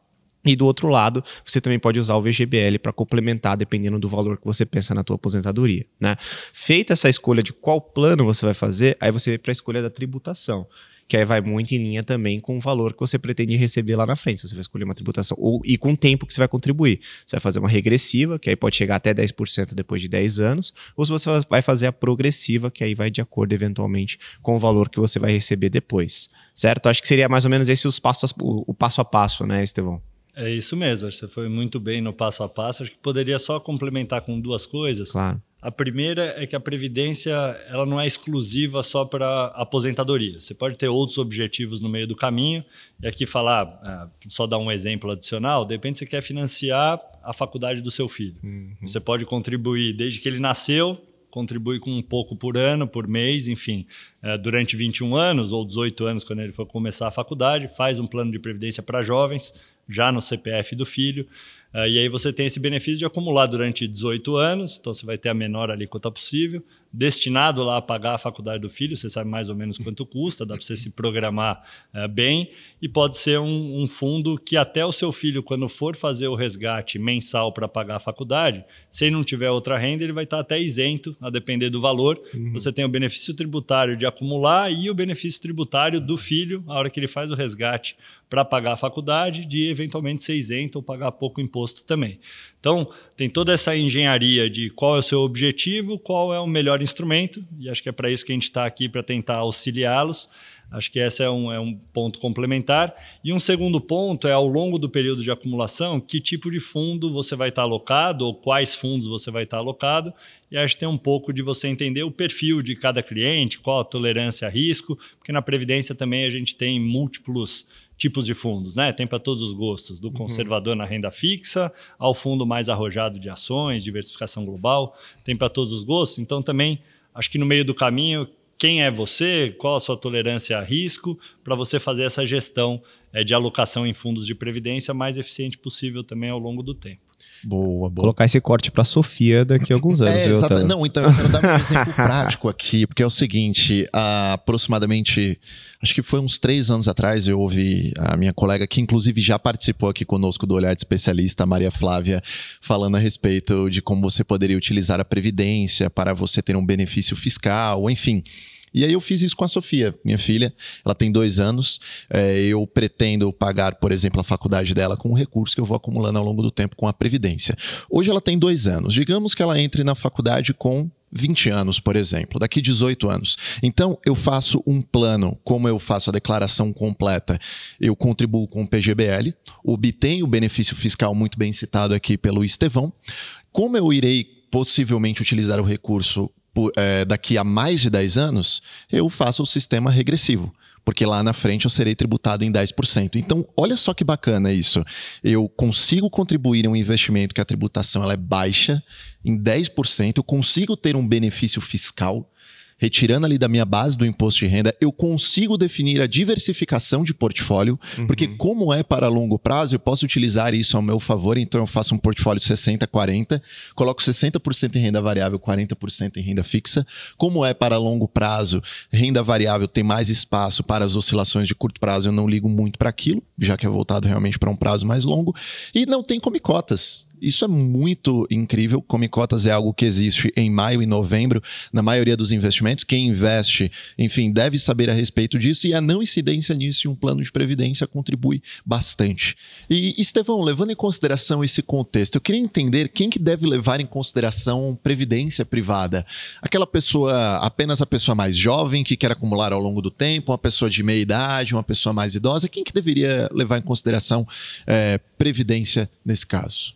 e do outro lado, você também pode usar o VGBL para complementar, dependendo do valor que você pensa na tua aposentadoria. Né? Feita essa escolha de qual plano você vai fazer, aí você vai para a escolha da tributação que aí vai muito em linha também com o valor que você pretende receber lá na frente. Se você vai escolher uma tributação ou, e com o tempo que você vai contribuir. Você vai fazer uma regressiva, que aí pode chegar até 10% depois de 10 anos, ou se você vai fazer a progressiva, que aí vai de acordo eventualmente com o valor que você vai receber depois. Certo? Acho que seria mais ou menos esse os passos, o, o passo a passo, né, Estevão? É isso mesmo, você foi muito bem no passo a passo. Acho que poderia só complementar com duas coisas. Claro. A primeira é que a previdência ela não é exclusiva só para aposentadoria. Você pode ter outros objetivos no meio do caminho. E aqui falar, é, só dar um exemplo adicional, de repente você quer financiar a faculdade do seu filho. Uhum. Você pode contribuir desde que ele nasceu, contribui com um pouco por ano, por mês, enfim, é, durante 21 anos ou 18 anos, quando ele for começar a faculdade, faz um plano de previdência para jovens já no CPF do filho. Uh, e aí você tem esse benefício de acumular durante 18 anos, então você vai ter a menor alíquota possível, destinado lá a pagar a faculdade do filho, você sabe mais ou menos quanto custa, dá para você se programar uh, bem, e pode ser um, um, fundo que até o seu filho, quando for fazer o resgate mensal para pagar a faculdade, se ele não tiver outra renda, ele vai estar até isento, a depender do valor. Uhum. Você tem o benefício tributário de acumular e o benefício tributário do filho, a hora que ele faz o resgate para pagar a faculdade, de eventualmente ser isento ou pagar pouco imposto também. Então, tem toda essa engenharia de qual é o seu objetivo, qual é o melhor instrumento, e acho que é para isso que a gente está aqui, para tentar auxiliá-los. Acho que esse é um, é um ponto complementar. E um segundo ponto é, ao longo do período de acumulação, que tipo de fundo você vai estar alocado ou quais fundos você vai estar alocado. E acho que tem um pouco de você entender o perfil de cada cliente, qual a tolerância a risco, porque na Previdência também a gente tem múltiplos tipos de fundos, né? Tem para todos os gostos, do uhum. conservador uhum. na renda fixa ao fundo mais arrojado de ações, diversificação global, tem para todos os gostos. Então também acho que no meio do caminho quem é você, qual a sua tolerância a risco, para você fazer essa gestão é, de alocação em fundos de previdência mais eficiente possível também ao longo do tempo. Boa, boa. Colocar esse corte para Sofia daqui a alguns anos. É, exatamente. Não, então eu quero dar um exemplo *laughs* prático aqui, porque é o seguinte: aproximadamente, acho que foi uns três anos atrás, eu ouvi a minha colega, que inclusive já participou aqui conosco do Olhar de Especialista, Maria Flávia, falando a respeito de como você poderia utilizar a Previdência para você ter um benefício fiscal, enfim. E aí eu fiz isso com a Sofia, minha filha. Ela tem dois anos. É, eu pretendo pagar, por exemplo, a faculdade dela com o recurso que eu vou acumulando ao longo do tempo com a Previdência. Hoje ela tem dois anos. Digamos que ela entre na faculdade com 20 anos, por exemplo, daqui 18 anos. Então, eu faço um plano, como eu faço a declaração completa, eu contribuo com o PGBL, obtenho o benefício fiscal muito bem citado aqui pelo Estevão. Como eu irei possivelmente utilizar o recurso por, é, daqui a mais de 10 anos, eu faço o sistema regressivo porque lá na frente eu serei tributado em 10%. Então, olha só que bacana isso. Eu consigo contribuir em um investimento que a tributação ela é baixa em 10%, eu consigo ter um benefício fiscal retirando ali da minha base do imposto de renda, eu consigo definir a diversificação de portfólio, uhum. porque como é para longo prazo, eu posso utilizar isso ao meu favor, então eu faço um portfólio 60 40, coloco 60% em renda variável, 40% em renda fixa. Como é para longo prazo, renda variável tem mais espaço para as oscilações de curto prazo, eu não ligo muito para aquilo, já que é voltado realmente para um prazo mais longo, e não tem comicotas. Isso é muito incrível. Come cotas é algo que existe em maio e novembro na maioria dos investimentos. Quem investe, enfim, deve saber a respeito disso e a não incidência nisso em um plano de previdência contribui bastante. E, Estevão, levando em consideração esse contexto, eu queria entender quem que deve levar em consideração previdência privada. Aquela pessoa, apenas a pessoa mais jovem que quer acumular ao longo do tempo, uma pessoa de meia idade, uma pessoa mais idosa, quem que deveria levar em consideração é, previdência nesse caso?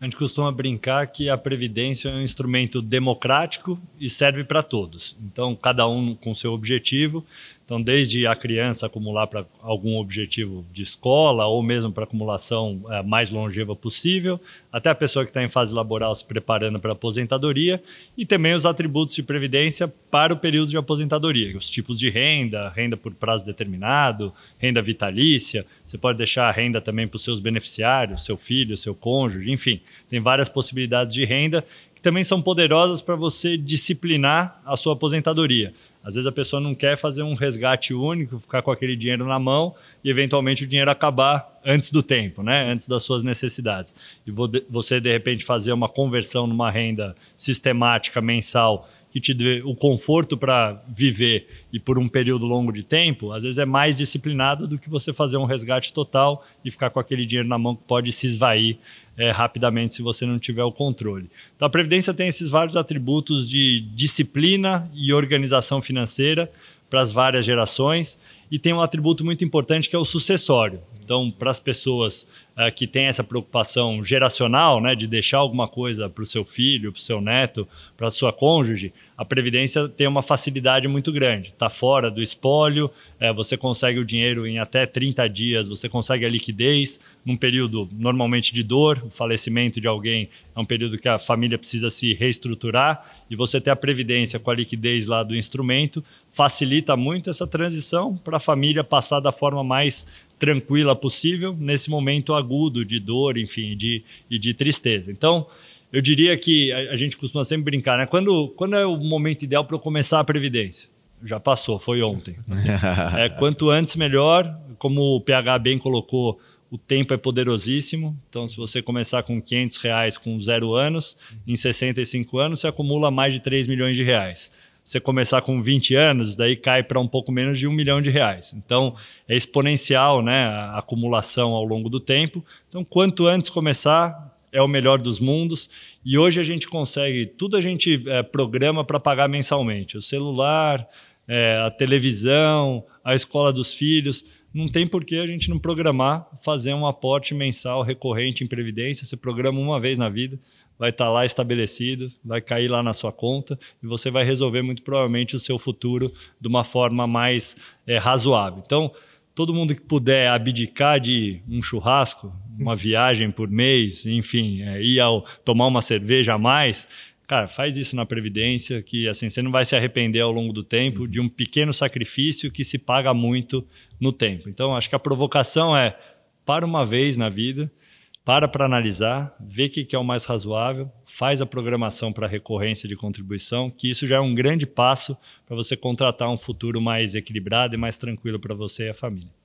A gente costuma brincar que a Previdência é um instrumento democrático e serve para todos. Então, cada um com seu objetivo. Então, desde a criança acumular para algum objetivo de escola ou mesmo para acumulação é, mais longeva possível, até a pessoa que está em fase laboral se preparando para aposentadoria e também os atributos de previdência para o período de aposentadoria, os tipos de renda, renda por prazo determinado, renda vitalícia. Você pode deixar a renda também para os seus beneficiários, seu filho, seu cônjuge, enfim, tem várias possibilidades de renda que também são poderosas para você disciplinar a sua aposentadoria. Às vezes a pessoa não quer fazer um resgate único, ficar com aquele dinheiro na mão e eventualmente o dinheiro acabar antes do tempo, né? antes das suas necessidades. E você, de repente, fazer uma conversão numa renda sistemática mensal que te dê o conforto para viver e por um período longo de tempo, às vezes é mais disciplinado do que você fazer um resgate total e ficar com aquele dinheiro na mão que pode se esvair é, rapidamente se você não tiver o controle. Então a Previdência tem esses vários atributos de disciplina e organização financeira para as várias gerações e tem um atributo muito importante que é o sucessório. Então, para as pessoas uh, que têm essa preocupação geracional, né, de deixar alguma coisa para o seu filho, para o seu neto, para a sua cônjuge, a Previdência tem uma facilidade muito grande. Está fora do espólio, é, você consegue o dinheiro em até 30 dias, você consegue a liquidez num período normalmente de dor, o falecimento de alguém é um período que a família precisa se reestruturar e você ter a Previdência com a liquidez lá do instrumento facilita muito essa transição para a família passar da forma mais tranquila possível nesse momento agudo de dor, enfim, de, e de tristeza. Então, eu diria que a, a, gente costuma sempre brincar, né? Quando, quando é o momento ideal para eu começar a previdência? Já passou, foi ontem. *laughs* é, quanto antes, melhor. Como o PH bem colocou, o tempo é poderosíssimo. Então, se você começar com 500 reais com zero anos, em 65 anos, você acumula mais de 3 milhões de reais. Você começar com 20 anos, daí cai para um pouco menos de um milhão de reais. Então, é exponencial né, a acumulação ao longo do tempo. Então, quanto antes começar, é o melhor dos mundos. E hoje a gente consegue, tudo a gente é, programa para pagar mensalmente. O celular, é, a televisão, a escola dos filhos. Não tem por que a gente não programar, fazer um aporte mensal recorrente em previdência. Você programa uma vez na vida vai estar tá lá estabelecido, vai cair lá na sua conta e você vai resolver muito provavelmente o seu futuro de uma forma mais é, razoável. Então, todo mundo que puder abdicar de um churrasco, uma viagem por mês, enfim, é, ir ao tomar uma cerveja a mais, cara, faz isso na previdência, que assim você não vai se arrepender ao longo do tempo de um pequeno sacrifício que se paga muito no tempo. Então, acho que a provocação é para uma vez na vida para para analisar, vê o que, que é o mais razoável, faz a programação para recorrência de contribuição, que isso já é um grande passo para você contratar um futuro mais equilibrado e mais tranquilo para você e a família.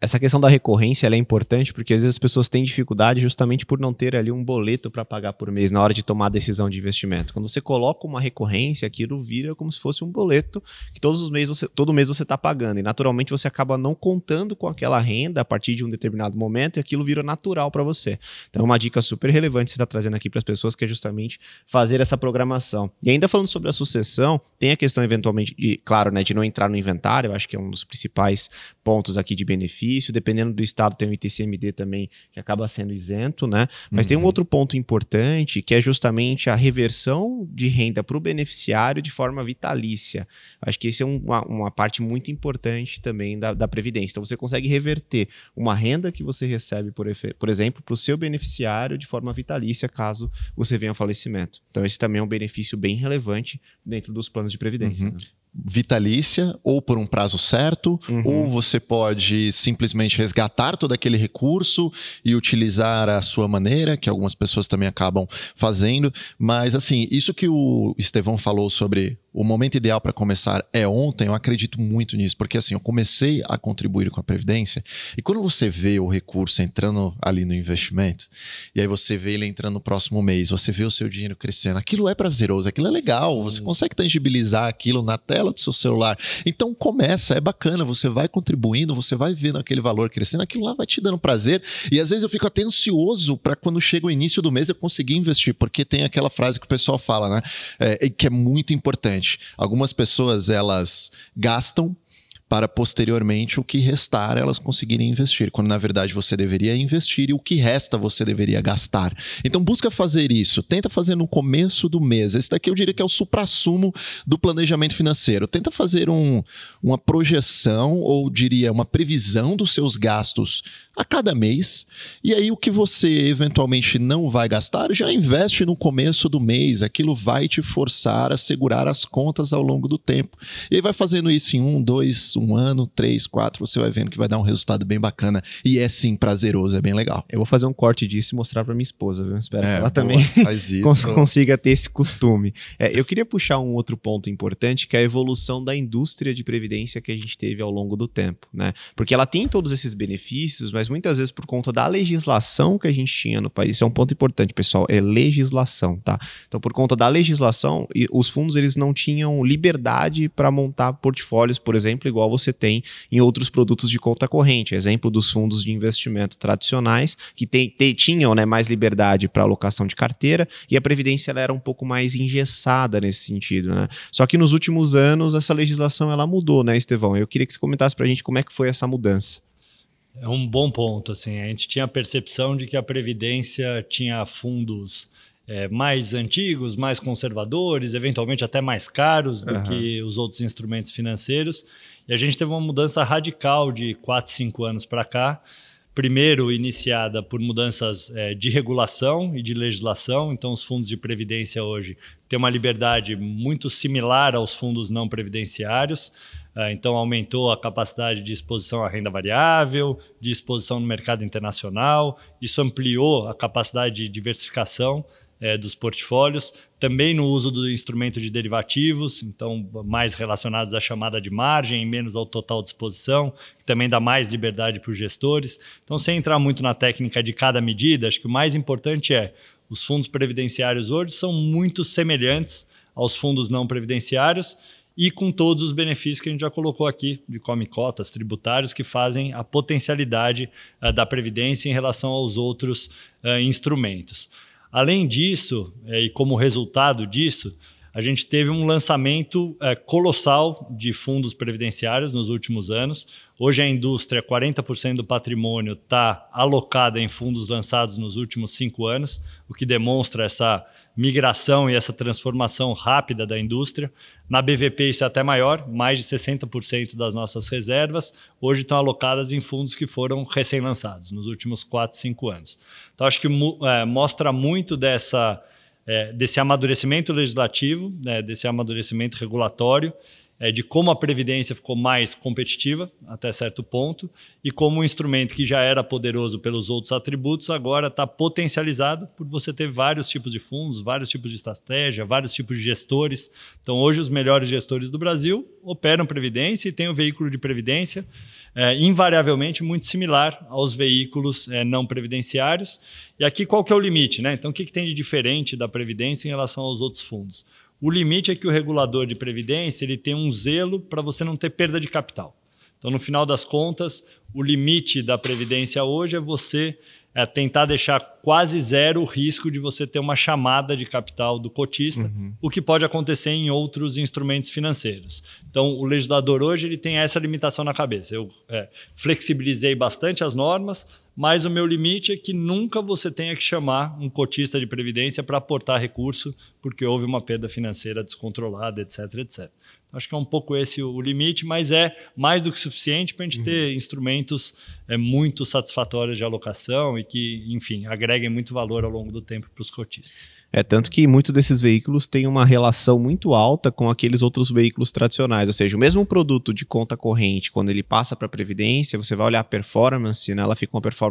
Essa questão da recorrência é importante porque às vezes as pessoas têm dificuldade justamente por não ter ali um boleto para pagar por mês na hora de tomar a decisão de investimento. Quando você coloca uma recorrência, aquilo vira como se fosse um boleto que todos os meses você, todo mês você está pagando. E naturalmente você acaba não contando com aquela renda a partir de um determinado momento e aquilo vira natural para você. Então é uma dica super relevante que você está trazendo aqui para as pessoas que é justamente fazer essa programação. E ainda falando sobre a sucessão, tem a questão eventualmente, e, claro, né, de não entrar no inventário, eu acho que é um dos principais pontos aqui de benefício benefício, dependendo do estado tem o ITCMD também que acaba sendo isento, né? Mas uhum. tem um uhum. outro ponto importante que é justamente a reversão de renda para o beneficiário de forma vitalícia. Acho que esse é uma, uma parte muito importante também da, da Previdência. Então você consegue reverter uma renda que você recebe, por, por exemplo, para o seu beneficiário de forma vitalícia, caso você venha a falecimento. Então esse também é um benefício bem relevante dentro dos planos de Previdência. Uhum. Né? Vitalícia ou por um prazo certo, uhum. ou você pode simplesmente resgatar todo aquele recurso e utilizar a sua maneira, que algumas pessoas também acabam fazendo. Mas, assim, isso que o Estevão falou sobre o momento ideal para começar é ontem, eu acredito muito nisso, porque assim, eu comecei a contribuir com a Previdência, e quando você vê o recurso entrando ali no investimento, e aí você vê ele entrando no próximo mês, você vê o seu dinheiro crescendo, aquilo é prazeroso, aquilo é legal, você consegue tangibilizar aquilo na tela do seu celular. Então começa, é bacana, você vai contribuindo, você vai vendo aquele valor crescendo, aquilo lá vai te dando prazer, e às vezes eu fico até ansioso para quando chega o início do mês eu conseguir investir, porque tem aquela frase que o pessoal fala, né, é, que é muito importante algumas pessoas elas gastam para posteriormente o que restar elas conseguirem investir, quando na verdade você deveria investir e o que resta você deveria gastar. Então busca fazer isso, tenta fazer no começo do mês. Esse daqui eu diria que é o suprassumo do planejamento financeiro. Tenta fazer um, uma projeção ou diria uma previsão dos seus gastos a cada mês. E aí o que você eventualmente não vai gastar, já investe no começo do mês. Aquilo vai te forçar a segurar as contas ao longo do tempo. E aí vai fazendo isso em um, dois, um ano, três, quatro, você vai vendo que vai dar um resultado bem bacana. E é sim prazeroso, é bem legal. Eu vou fazer um corte disso e mostrar para minha esposa, viu? Espero é, que ela boa, também *laughs* *laughs* cons consiga ter esse costume. É, eu queria puxar um outro ponto importante, que é a evolução da indústria de previdência que a gente teve ao longo do tempo, né? Porque ela tem todos esses benefícios, mas muitas vezes por conta da legislação que a gente tinha no país, isso é um ponto importante, pessoal, é legislação, tá? Então, por conta da legislação, os fundos eles não tinham liberdade para montar portfólios, por exemplo, igual você tem em outros produtos de conta corrente. Exemplo dos fundos de investimento tradicionais, que tem, te, tinham né, mais liberdade para alocação de carteira, e a Previdência ela era um pouco mais engessada nesse sentido. Né? Só que nos últimos anos essa legislação ela mudou, né, Estevão? Eu queria que você comentasse para a gente como é que foi essa mudança. É um bom ponto. Assim, a gente tinha a percepção de que a Previdência tinha fundos é, mais antigos, mais conservadores, eventualmente até mais caros do uhum. que os outros instrumentos financeiros. E a gente teve uma mudança radical de 4, 5 anos para cá. Primeiro, iniciada por mudanças é, de regulação e de legislação. Então, os fundos de previdência hoje têm uma liberdade muito similar aos fundos não previdenciários. É, então, aumentou a capacidade de exposição à renda variável, de exposição no mercado internacional. Isso ampliou a capacidade de diversificação é, dos portfólios, também no uso do instrumento de derivativos, então mais relacionados à chamada de margem menos ao total de exposição, que também dá mais liberdade para os gestores. Então, sem entrar muito na técnica de cada medida, acho que o mais importante é os fundos previdenciários hoje são muito semelhantes aos fundos não previdenciários e com todos os benefícios que a gente já colocou aqui, de come cotas, tributários, que fazem a potencialidade uh, da Previdência em relação aos outros uh, instrumentos. Além disso, eh, e como resultado disso, a gente teve um lançamento é, colossal de fundos previdenciários nos últimos anos. Hoje a indústria, 40% do patrimônio está alocada em fundos lançados nos últimos cinco anos, o que demonstra essa migração e essa transformação rápida da indústria. Na BVP isso é até maior, mais de 60% das nossas reservas hoje estão alocadas em fundos que foram recém-lançados nos últimos 4, 5 anos. Então acho que é, mostra muito dessa é, desse amadurecimento legislativo, né, desse amadurecimento regulatório, é, de como a Previdência ficou mais competitiva até certo ponto e como um instrumento que já era poderoso pelos outros atributos agora está potencializado por você ter vários tipos de fundos, vários tipos de estratégia, vários tipos de gestores. Então, hoje, os melhores gestores do Brasil operam Previdência e têm o veículo de Previdência é, invariavelmente muito similar aos veículos é, não previdenciários. E aqui qual que é o limite? Né? Então, o que, que tem de diferente da Previdência em relação aos outros fundos? O limite é que o regulador de previdência ele tem um zelo para você não ter perda de capital. Então, no final das contas, o limite da previdência hoje é você é tentar deixar quase zero o risco de você ter uma chamada de capital do cotista, uhum. o que pode acontecer em outros instrumentos financeiros. Então, o legislador hoje ele tem essa limitação na cabeça. Eu é, flexibilizei bastante as normas, mas o meu limite é que nunca você tenha que chamar um cotista de previdência para aportar recurso porque houve uma perda financeira descontrolada, etc, etc. Acho que é um pouco esse o limite, mas é mais do que suficiente para a gente uhum. ter instrumentos é, muito satisfatórios de alocação e que, enfim, agreguem muito valor ao longo do tempo para os cotistas. É tanto que muitos desses veículos têm uma relação muito alta com aqueles outros veículos tradicionais, ou seja, o mesmo produto de conta corrente, quando ele passa para a previdência, você vai olhar a performance, né, ela fica uma performance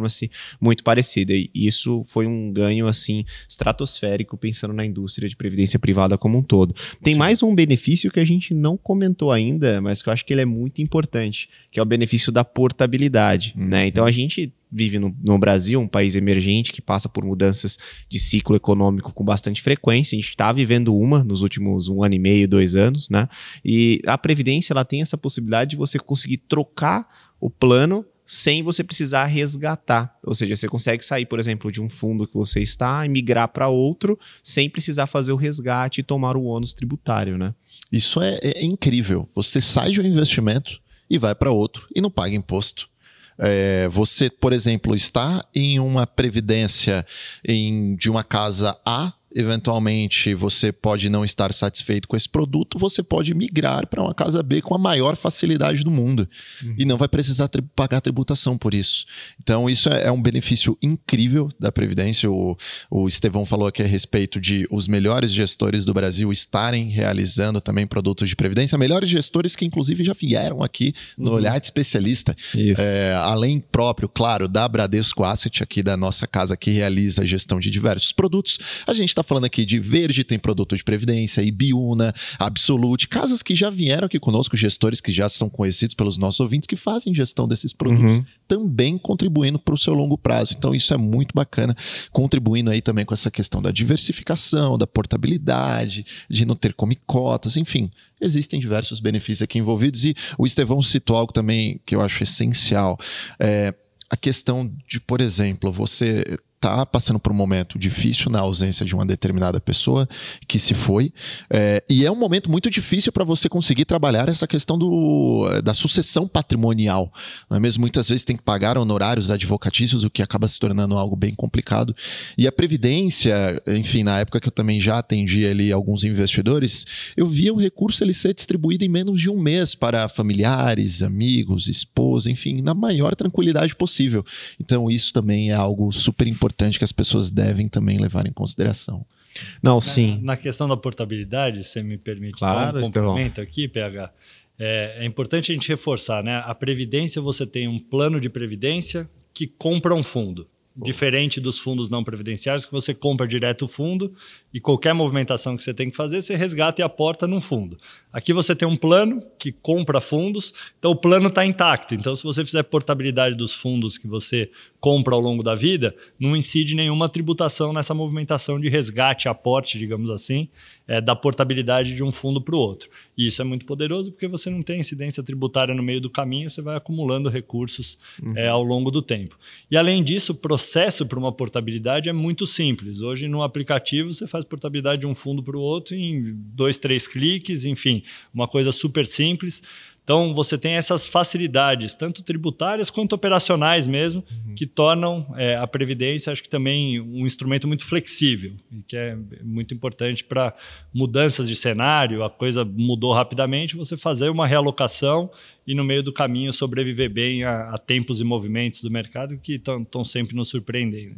muito parecida. E isso foi um ganho assim estratosférico pensando na indústria de previdência privada como um todo. Tem Sim. mais um benefício que a gente não comentou ainda, mas que eu acho que ele é muito importante, que é o benefício da portabilidade, uhum. né? Então a gente vive no, no, Brasil, um país emergente que passa por mudanças de ciclo econômico com bastante frequência. A gente está vivendo uma nos últimos um ano e meio, dois anos, né? E a Previdência ela tem essa possibilidade de você conseguir trocar o plano sem você precisar resgatar. Ou seja, você consegue sair, por exemplo, de um fundo que você está e migrar para outro sem precisar fazer o resgate e tomar o ônus tributário, né? Isso é, é incrível. Você sai de um investimento e vai para outro e não paga imposto. É, você, por exemplo, está em uma previdência em, de uma casa A eventualmente você pode não estar satisfeito com esse produto, você pode migrar para uma casa B com a maior facilidade do mundo uhum. e não vai precisar tri pagar tributação por isso. Então, isso é, é, um benefício incrível da Previdência. O, o Estevão falou aqui a respeito de os melhores gestores do Brasil estarem realizando também produtos de Previdência, melhores gestores que, inclusive, já vieram aqui no uhum. Olhar de Especialista. É, além próprio, claro, da Bradesco Asset, aqui da nossa casa, que realiza a gestão de diversos produtos, a gente está está falando aqui de Verde, tem produto de previdência, Ibiúna, Absolute, casas que já vieram aqui conosco, gestores que já são conhecidos pelos nossos ouvintes, que fazem gestão desses produtos, uhum. também contribuindo para o seu longo prazo. Então, isso é muito bacana, contribuindo aí também com essa questão da diversificação, da portabilidade, de não ter comicotas, enfim, existem diversos benefícios aqui envolvidos. E o Estevão citou algo também que eu acho essencial. É, a questão de, por exemplo, você está passando por um momento difícil na ausência de uma determinada pessoa que se foi. É, e é um momento muito difícil para você conseguir trabalhar essa questão do, da sucessão patrimonial. Não é mesmo? Muitas vezes tem que pagar honorários advocatícios, o que acaba se tornando algo bem complicado. E a Previdência, enfim, na época que eu também já atendi ali alguns investidores, eu via o recurso ele ser distribuído em menos de um mês para familiares, amigos, esposa, enfim, na maior tranquilidade possível. Então, isso também é algo super importante importante que as pessoas devem também levar em consideração. Não, sim. Na, questão da portabilidade, você me permite claro, um complemento aqui, PH. É, é, importante a gente reforçar, né? A previdência você tem um plano de previdência que compra um fundo. Diferente dos fundos não previdenciários, que você compra direto o fundo e qualquer movimentação que você tem que fazer, você resgata e aporta num fundo. Aqui você tem um plano que compra fundos, então o plano está intacto. Então, se você fizer portabilidade dos fundos que você compra ao longo da vida, não incide nenhuma tributação nessa movimentação de resgate, aporte, digamos assim, é, da portabilidade de um fundo para o outro. E isso é muito poderoso porque você não tem incidência tributária no meio do caminho, você vai acumulando recursos uhum. é, ao longo do tempo. E além disso, o processo para uma portabilidade é muito simples. Hoje, no aplicativo, você faz portabilidade de um fundo para o outro em dois, três cliques, enfim, uma coisa super simples. Então, você tem essas facilidades, tanto tributárias quanto operacionais mesmo, uhum. que tornam é, a Previdência, acho que também, um instrumento muito flexível, e que é muito importante para mudanças de cenário, a coisa mudou rapidamente, você fazer uma realocação e, no meio do caminho, sobreviver bem a, a tempos e movimentos do mercado que estão sempre nos surpreendendo.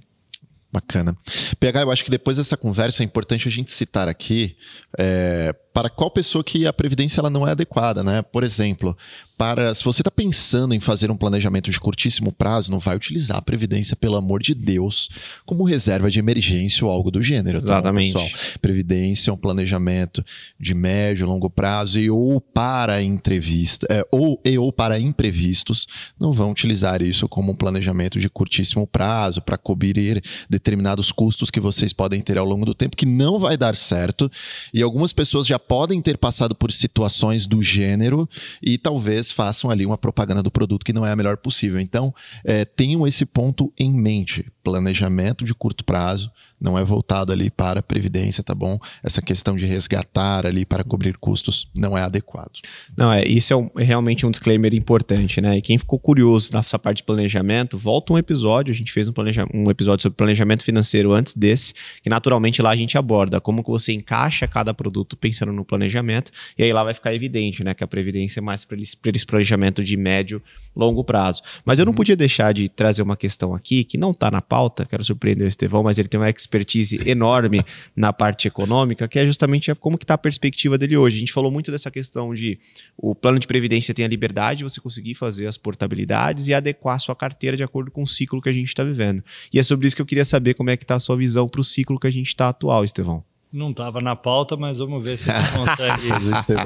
Bacana. PH, eu acho que depois dessa conversa é importante a gente citar aqui é, para qual pessoa que a previdência ela não é adequada, né? Por exemplo, para se você está pensando em fazer um planejamento de curtíssimo prazo, não vai utilizar a previdência, pelo amor de Deus, como reserva de emergência ou algo do gênero. Tá Exatamente. Tá, pessoal? Previdência é um planejamento de médio, longo prazo e ou para entrevista, é, ou e ou para imprevistos, não vão utilizar isso como um planejamento de curtíssimo prazo para cobrir determinados custos que vocês podem ter ao longo do tempo, que não vai dar certo. E algumas pessoas já podem ter passado por situações do gênero e talvez façam ali uma propaganda do produto que não é a melhor possível. Então, é, tenham esse ponto em mente. Planejamento de curto prazo não é voltado ali para a previdência, tá bom? Essa questão de resgatar ali para cobrir custos não é adequado. Não, é, isso é, um, é realmente um disclaimer importante, né? E quem ficou curioso nessa parte de planejamento, volta um episódio, a gente fez um, um episódio sobre planejamento financeiro antes desse, que naturalmente lá a gente aborda como que você encaixa cada produto pensando no planejamento, e aí lá vai ficar evidente, né, que a previdência é mais para esse planejamento de médio, longo prazo. Mas eu não uhum. podia deixar de trazer uma questão aqui que não está na pauta, quero surpreender o Estevão, mas ele tem uma expertise enorme na parte econômica, que é justamente como que está a perspectiva dele hoje. A gente falou muito dessa questão de o plano de previdência tem a liberdade de você conseguir fazer as portabilidades e adequar a sua carteira de acordo com o ciclo que a gente está vivendo. E é sobre isso que eu queria saber como é que está a sua visão para o ciclo que a gente está atual, Estevão. Não estava na pauta, mas vamos ver se a gente *laughs* consegue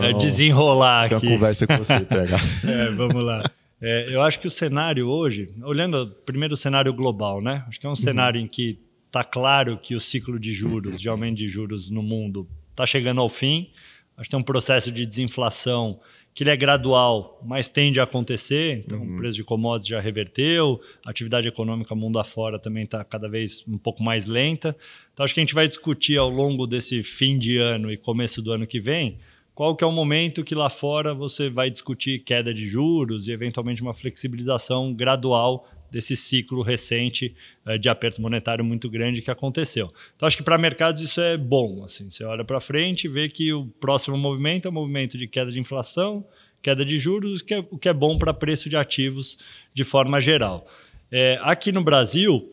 é, desenrolar aqui. Uma conversa com você, *laughs* pega. é, vamos lá. É, eu acho que o cenário hoje, olhando primeiro o cenário global, né? Acho que é um uhum. cenário em que está claro que o ciclo de juros, de aumento de juros no mundo, está chegando ao fim. Acho que tem um processo de desinflação que ele é gradual, mas tende a acontecer. Então, uhum. o preço de commodities já reverteu, a atividade econômica mundo afora também está cada vez um pouco mais lenta. Então, acho que a gente vai discutir ao longo desse fim de ano e começo do ano que vem qual que é o momento que lá fora você vai discutir queda de juros e eventualmente uma flexibilização gradual desse ciclo recente uh, de aperto monetário muito grande que aconteceu. Então, acho que para mercados isso é bom. Assim, você olha para frente e vê que o próximo movimento é um movimento de queda de inflação, queda de juros, que é, o que é bom para preço de ativos de forma geral. É, aqui no Brasil,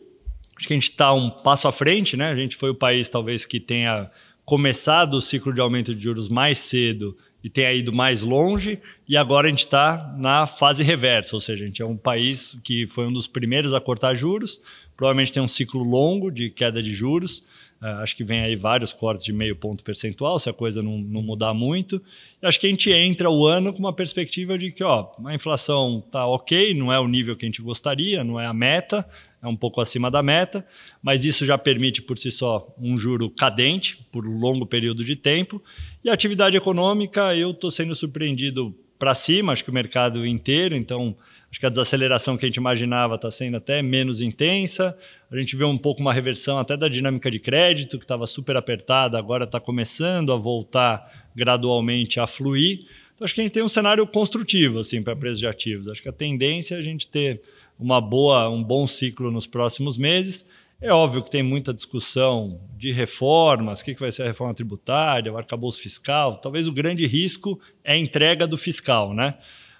acho que a gente está um passo à frente, né? A gente foi o país talvez que tenha começado o ciclo de aumento de juros mais cedo e tenha ido mais longe, e agora a gente está na fase reversa, ou seja, a gente é um país que foi um dos primeiros a cortar juros, provavelmente tem um ciclo longo de queda de juros, uh, acho que vem aí vários cortes de meio ponto percentual, se a coisa não, não mudar muito, acho que a gente entra o ano com uma perspectiva de que ó, a inflação está ok, não é o nível que a gente gostaria, não é a meta, é um pouco acima da meta, mas isso já permite por si só um juro cadente por um longo período de tempo. E a atividade econômica, eu estou sendo surpreendido para cima, acho que o mercado inteiro, então acho que a desaceleração que a gente imaginava está sendo até menos intensa. A gente vê um pouco uma reversão até da dinâmica de crédito, que estava super apertada, agora está começando a voltar gradualmente a fluir. Então, acho que a gente tem um cenário construtivo assim, para preços de ativos. Acho que a tendência é a gente ter uma boa, um bom ciclo nos próximos meses. É óbvio que tem muita discussão de reformas, o que vai ser a reforma tributária, o arcabouço fiscal. Talvez o grande risco é a entrega do fiscal, né?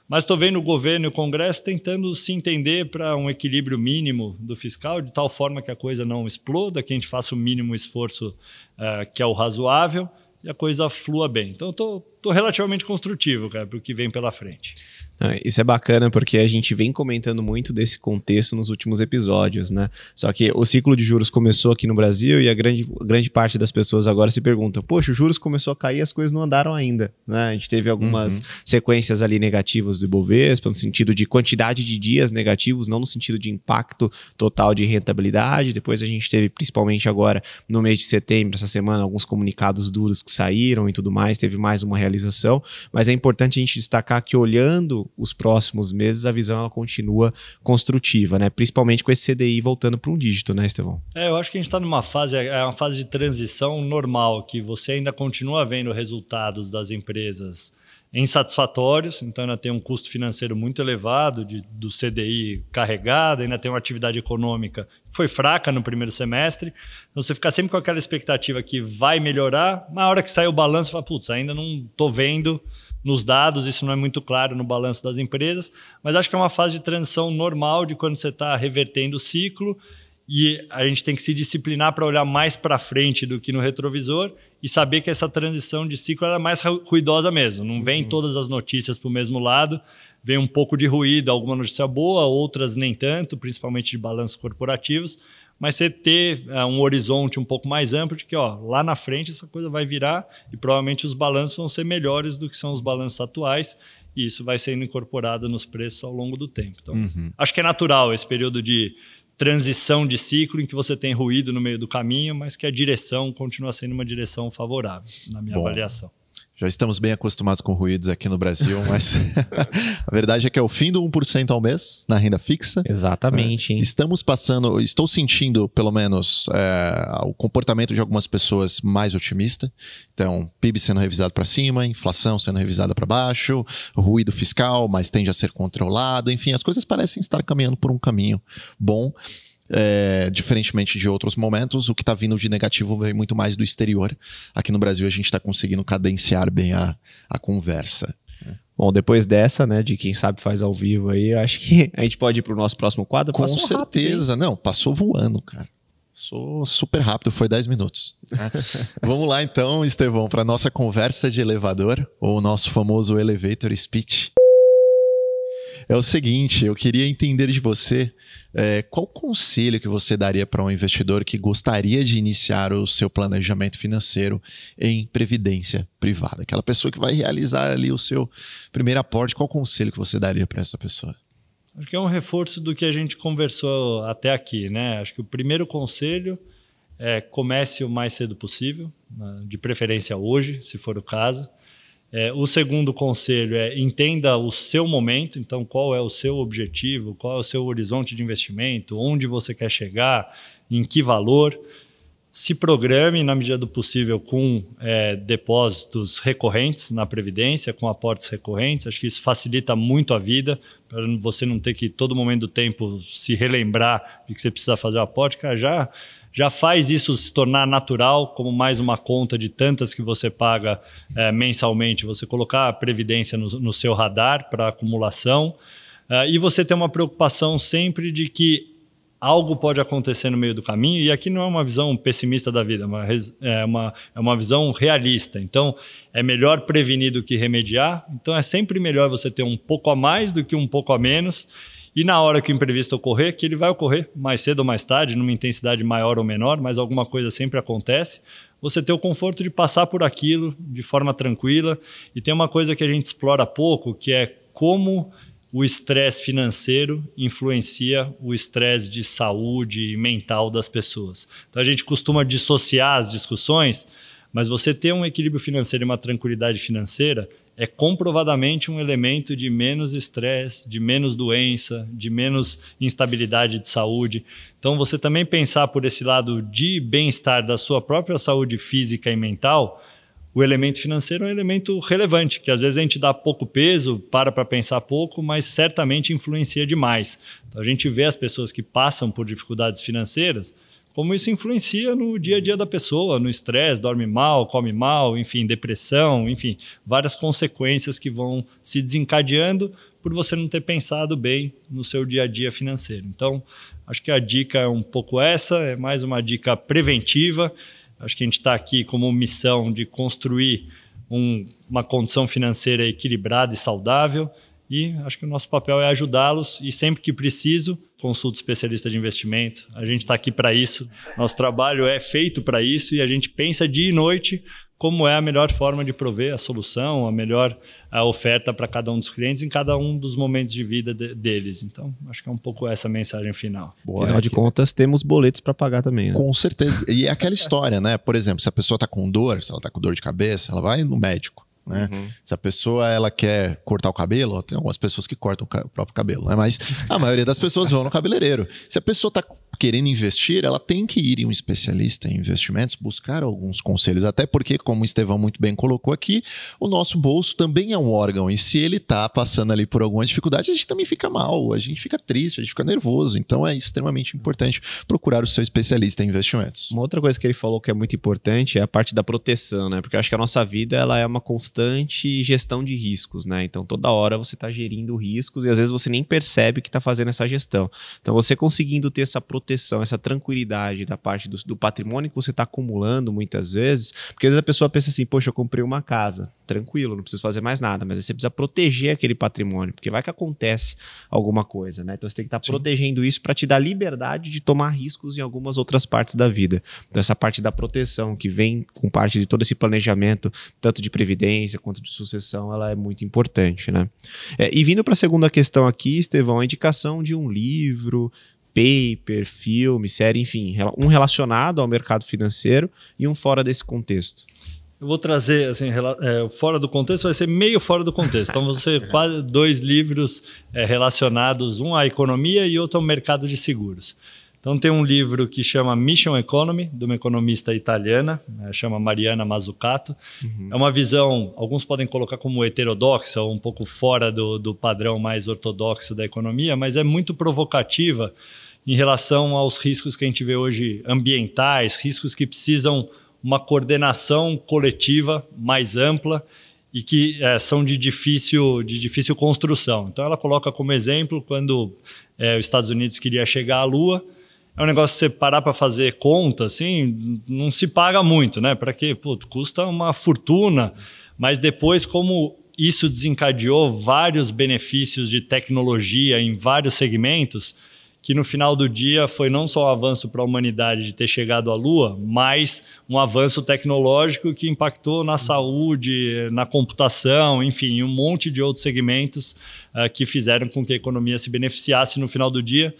Mas estou vendo o governo e o Congresso tentando se entender para um equilíbrio mínimo do fiscal, de tal forma que a coisa não exploda, que a gente faça o mínimo esforço uh, que é o razoável e a coisa flua bem. Então, estou tô relativamente construtivo, cara, para o que vem pela frente. Isso é bacana porque a gente vem comentando muito desse contexto nos últimos episódios, né? Só que o ciclo de juros começou aqui no Brasil e a grande, grande parte das pessoas agora se pergunta: poxa, os juros começou a cair e as coisas não andaram ainda, né? A gente teve algumas uhum. sequências ali negativas do Ibovespa, no sentido de quantidade de dias negativos, não no sentido de impacto total de rentabilidade. Depois a gente teve, principalmente agora no mês de setembro, essa semana, alguns comunicados duros que saíram e tudo mais, teve mais uma realização. Mas é importante a gente destacar que olhando os próximos meses, a visão ela continua construtiva, né? Principalmente com esse CDI voltando para um dígito, né, Estevão? É, eu acho que a gente está numa fase, é uma fase de transição normal, que você ainda continua vendo resultados das empresas insatisfatórios, então ainda tem um custo financeiro muito elevado de, do CDI carregado, ainda tem uma atividade econômica que foi fraca no primeiro semestre. Então você fica sempre com aquela expectativa que vai melhorar, mas na hora que sai o balanço, fala, putz, ainda não estou vendo nos dados, isso não é muito claro no balanço das empresas, mas acho que é uma fase de transição normal de quando você está revertendo o ciclo e a gente tem que se disciplinar para olhar mais para frente do que no retrovisor e saber que essa transição de ciclo é mais ruidosa mesmo. Não vem uhum. todas as notícias para o mesmo lado, vem um pouco de ruído, alguma notícia boa, outras nem tanto, principalmente de balanços corporativos, mas você ter uh, um horizonte um pouco mais amplo de que ó, lá na frente essa coisa vai virar e provavelmente os balanços vão ser melhores do que são os balanços atuais e isso vai sendo incorporado nos preços ao longo do tempo. Então, uhum. acho que é natural esse período de transição de ciclo em que você tem ruído no meio do caminho, mas que a direção continua sendo uma direção favorável, na minha Bom. avaliação. Já estamos bem acostumados com ruídos aqui no Brasil, mas *laughs* a verdade é que é o fim do 1% ao mês na renda fixa. Exatamente. É, estamos passando, estou sentindo, pelo menos, é, o comportamento de algumas pessoas mais otimista. Então, PIB sendo revisado para cima, inflação sendo revisada para baixo, ruído fiscal, mas tende a ser controlado. Enfim, as coisas parecem estar caminhando por um caminho bom é, diferentemente de outros momentos, o que está vindo de negativo vem muito mais do exterior. Aqui no Brasil a gente está conseguindo cadenciar bem a, a conversa. Bom, depois dessa, né, de quem sabe faz ao vivo aí, acho que a gente pode ir para o nosso próximo quadro. Com passou certeza, rápido, não, passou voando, cara. Sou super rápido, foi 10 minutos. Né? *laughs* Vamos lá então, Estevão, para nossa conversa de elevador, ou o nosso famoso elevator speech. É o seguinte, eu queria entender de você é, qual conselho que você daria para um investidor que gostaria de iniciar o seu planejamento financeiro em previdência privada? Aquela pessoa que vai realizar ali o seu primeiro aporte, qual conselho que você daria para essa pessoa? Acho que é um reforço do que a gente conversou até aqui, né? Acho que o primeiro conselho é comece o mais cedo possível, né? de preferência hoje, se for o caso. É, o segundo conselho é entenda o seu momento, então qual é o seu objetivo, qual é o seu horizonte de investimento, onde você quer chegar, em que valor. Se programe na medida do possível com é, depósitos recorrentes na Previdência, com aportes recorrentes. Acho que isso facilita muito a vida, para você não ter que todo momento do tempo se relembrar de que você precisa fazer o aporte. Cara, já já faz isso se tornar natural, como mais uma conta de tantas que você paga é, mensalmente, você colocar a previdência no, no seu radar para acumulação. É, e você ter uma preocupação sempre de que algo pode acontecer no meio do caminho, e aqui não é uma visão pessimista da vida, é uma, é uma visão realista. Então, é melhor prevenir do que remediar. Então, é sempre melhor você ter um pouco a mais do que um pouco a menos. E na hora que o imprevisto ocorrer, que ele vai ocorrer mais cedo ou mais tarde, numa intensidade maior ou menor, mas alguma coisa sempre acontece, você ter o conforto de passar por aquilo de forma tranquila. E tem uma coisa que a gente explora pouco, que é como o estresse financeiro influencia o estresse de saúde mental das pessoas. Então a gente costuma dissociar as discussões, mas você ter um equilíbrio financeiro e uma tranquilidade financeira é comprovadamente um elemento de menos estresse, de menos doença, de menos instabilidade de saúde. Então, você também pensar por esse lado de bem-estar da sua própria saúde física e mental, o elemento financeiro é um elemento relevante, que às vezes a gente dá pouco peso, para para pensar pouco, mas certamente influencia demais. Então, a gente vê as pessoas que passam por dificuldades financeiras como isso influencia no dia a dia da pessoa, no estresse, dorme mal, come mal, enfim, depressão, enfim, várias consequências que vão se desencadeando por você não ter pensado bem no seu dia a dia financeiro. Então, acho que a dica é um pouco essa, é mais uma dica preventiva. Acho que a gente está aqui como missão de construir um, uma condição financeira equilibrada e saudável. E acho que o nosso papel é ajudá-los e sempre que preciso, consulto especialista de investimento. A gente está aqui para isso. Nosso trabalho é feito para isso e a gente pensa dia e noite como é a melhor forma de prover a solução, a melhor a oferta para cada um dos clientes em cada um dos momentos de vida de, deles. Então, acho que é um pouco essa mensagem final. Boa, Afinal de contas, temos boletos para pagar também. Né? Com certeza. E é aquela história, né? Por exemplo, se a pessoa está com dor, se ela está com dor de cabeça, ela vai no médico. Né? Uhum. Se a pessoa ela quer cortar o cabelo, tem algumas pessoas que cortam o próprio cabelo, né? mas a maioria das pessoas vão no cabeleireiro. Se a pessoa está querendo investir, ela tem que ir em um especialista em investimentos, buscar alguns conselhos, até porque, como o Estevão muito bem colocou aqui, o nosso bolso também é um órgão, e se ele está passando ali por alguma dificuldade, a gente também fica mal, a gente fica triste, a gente fica nervoso, então é extremamente importante procurar o seu especialista em investimentos. Uma outra coisa que ele falou que é muito importante é a parte da proteção, né? Porque eu acho que a nossa vida ela é uma constante gestão de riscos, né? Então toda hora você está gerindo riscos e às vezes você nem percebe que está fazendo essa gestão. Então você conseguindo ter essa proteção proteção, essa tranquilidade da parte do, do patrimônio que você está acumulando muitas vezes, porque às vezes a pessoa pensa assim, poxa, eu comprei uma casa, tranquilo, não preciso fazer mais nada, mas aí você precisa proteger aquele patrimônio, porque vai que acontece alguma coisa, né? Então você tem que estar tá protegendo isso para te dar liberdade de tomar riscos em algumas outras partes da vida. Então essa parte da proteção que vem com parte de todo esse planejamento, tanto de previdência quanto de sucessão, ela é muito importante, né? É, e vindo para a segunda questão aqui, Estevão, a indicação de um livro, paper, filme, série, enfim, um relacionado ao mercado financeiro e um fora desse contexto. Eu vou trazer, assim, é, fora do contexto, vai ser meio fora do contexto. Então, vão ser *laughs* quase dois livros é, relacionados, um à economia e outro ao mercado de seguros. Então, tem um livro que chama Mission Economy, de uma economista italiana, né, chama Mariana Mazzucato. Uhum. É uma visão, alguns podem colocar como heterodoxa, ou um pouco fora do, do padrão mais ortodoxo da economia, mas é muito provocativa em relação aos riscos que a gente vê hoje ambientais, riscos que precisam uma coordenação coletiva mais ampla e que é, são de difícil, de difícil construção. Então, ela coloca como exemplo quando é, os Estados Unidos queria chegar à Lua. É um negócio que você parar para fazer conta, assim, não se paga muito, né? Para? Pô, custa uma fortuna. Mas depois, como isso desencadeou vários benefícios de tecnologia em vários segmentos, que no final do dia foi não só um avanço para a humanidade de ter chegado à Lua, mas um avanço tecnológico que impactou na saúde, na computação, enfim, um monte de outros segmentos uh, que fizeram com que a economia se beneficiasse no final do dia.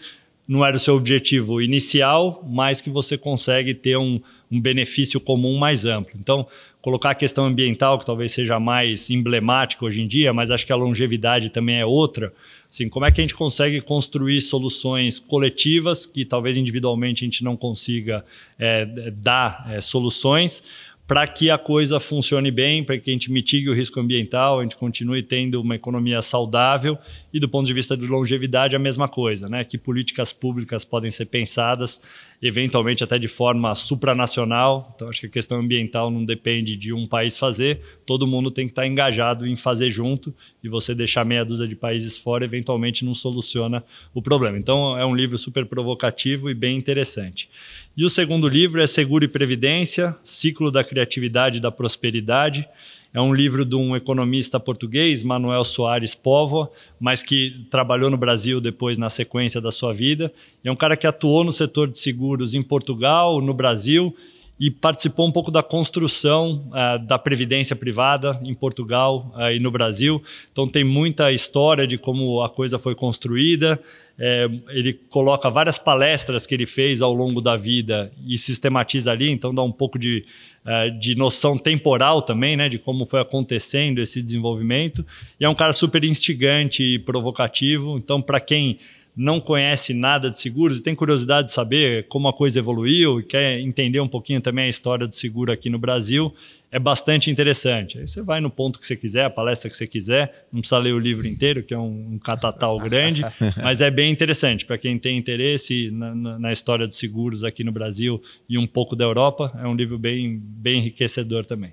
Não era o seu objetivo inicial, mas que você consegue ter um, um benefício comum mais amplo. Então, colocar a questão ambiental, que talvez seja mais emblemática hoje em dia, mas acho que a longevidade também é outra. Assim, como é que a gente consegue construir soluções coletivas que talvez individualmente a gente não consiga é, dar é, soluções, para que a coisa funcione bem, para que a gente mitigue o risco ambiental, a gente continue tendo uma economia saudável e do ponto de vista de longevidade a mesma coisa, né? Que políticas públicas podem ser pensadas eventualmente até de forma supranacional. Então acho que a questão ambiental não depende de um país fazer, todo mundo tem que estar engajado em fazer junto e você deixar meia dúzia de países fora eventualmente não soluciona o problema. Então é um livro super provocativo e bem interessante. E o segundo livro é Seguro e Previdência, Ciclo da Criatividade e da Prosperidade. É um livro de um economista português, Manuel Soares Povo, mas que trabalhou no Brasil depois na sequência da sua vida. É um cara que atuou no setor de seguros em Portugal, no Brasil e participou um pouco da construção uh, da previdência privada em Portugal uh, e no Brasil. Então tem muita história de como a coisa foi construída. É, ele coloca várias palestras que ele fez ao longo da vida e sistematiza ali, então dá um pouco de, uh, de noção temporal também, né, de como foi acontecendo esse desenvolvimento. E é um cara super instigante e provocativo. Então, para quem não conhece nada de seguros e tem curiosidade de saber como a coisa evoluiu e quer entender um pouquinho também a história do seguro aqui no Brasil, é bastante interessante. Aí você vai no ponto que você quiser, a palestra que você quiser, não precisa ler o livro inteiro, que é um, um catatal *laughs* grande, mas é bem interessante para quem tem interesse na, na, na, história dos seguros aqui no Brasil e um pouco da Europa. É um livro bem, bem enriquecedor também.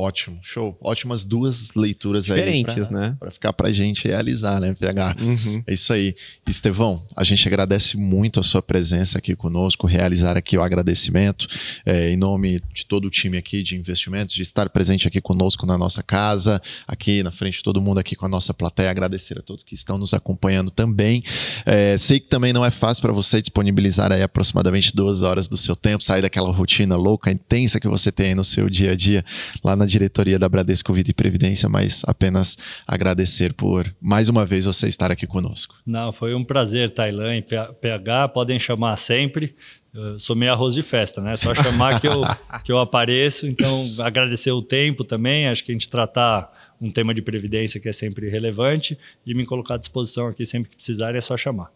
Ótimo, show. Ótimas duas leituras Diferentes, aí. Pra, né? Pra ficar pra gente realizar, né, PH? Uhum. É isso aí. Estevão, a gente agradece muito a sua presença aqui conosco, realizar aqui o agradecimento é, em nome de todo o time aqui de investimentos, de estar presente aqui conosco na nossa casa, aqui na frente de todo mundo aqui com a nossa plateia. Agradecer a todos que estão nos acompanhando também. É, sei que também não é fácil para você disponibilizar aí aproximadamente duas horas do seu tempo, sair daquela rotina louca, intensa que você tem aí no seu dia a dia lá na diretoria da Bradesco Vida e Previdência, mas apenas agradecer por mais uma vez você estar aqui conosco. Não, foi um prazer, Tailã e PH, podem chamar sempre. Eu sou meio arroz de festa, né? Só chamar que eu, *laughs* que eu apareço. Então, agradecer o tempo também. Acho que a gente tratar um tema de previdência que é sempre relevante e me colocar à disposição aqui sempre que precisar é só chamar.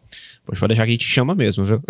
Pois pode deixar que a gente chama mesmo, viu?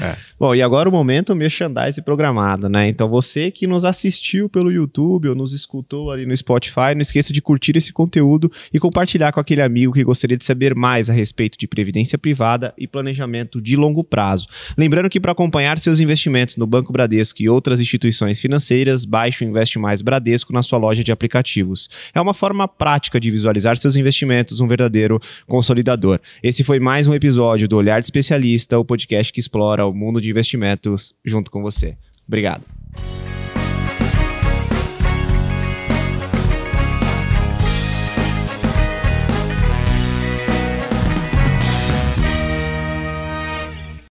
É. *laughs* Bom, e agora o momento merchandise programado, né? Então você que nos assistiu pelo YouTube ou nos escutou ali no Spotify, não esqueça de curtir esse conteúdo e compartilhar com aquele amigo que gostaria de saber mais a respeito de previdência privada e planejamento de longo prazo. Lembrando que para acompanhar seus investimentos no Banco Bradesco e outras instituições financeiras, baixe o Investe Mais Bradesco na sua loja de aplicativos. É uma forma prática de visualizar seus investimentos, um verdadeiro consolidador. Esse foi mais um episódio do Olhar de Especialista, o podcast que explora o mundo de investimentos junto com você. Obrigado.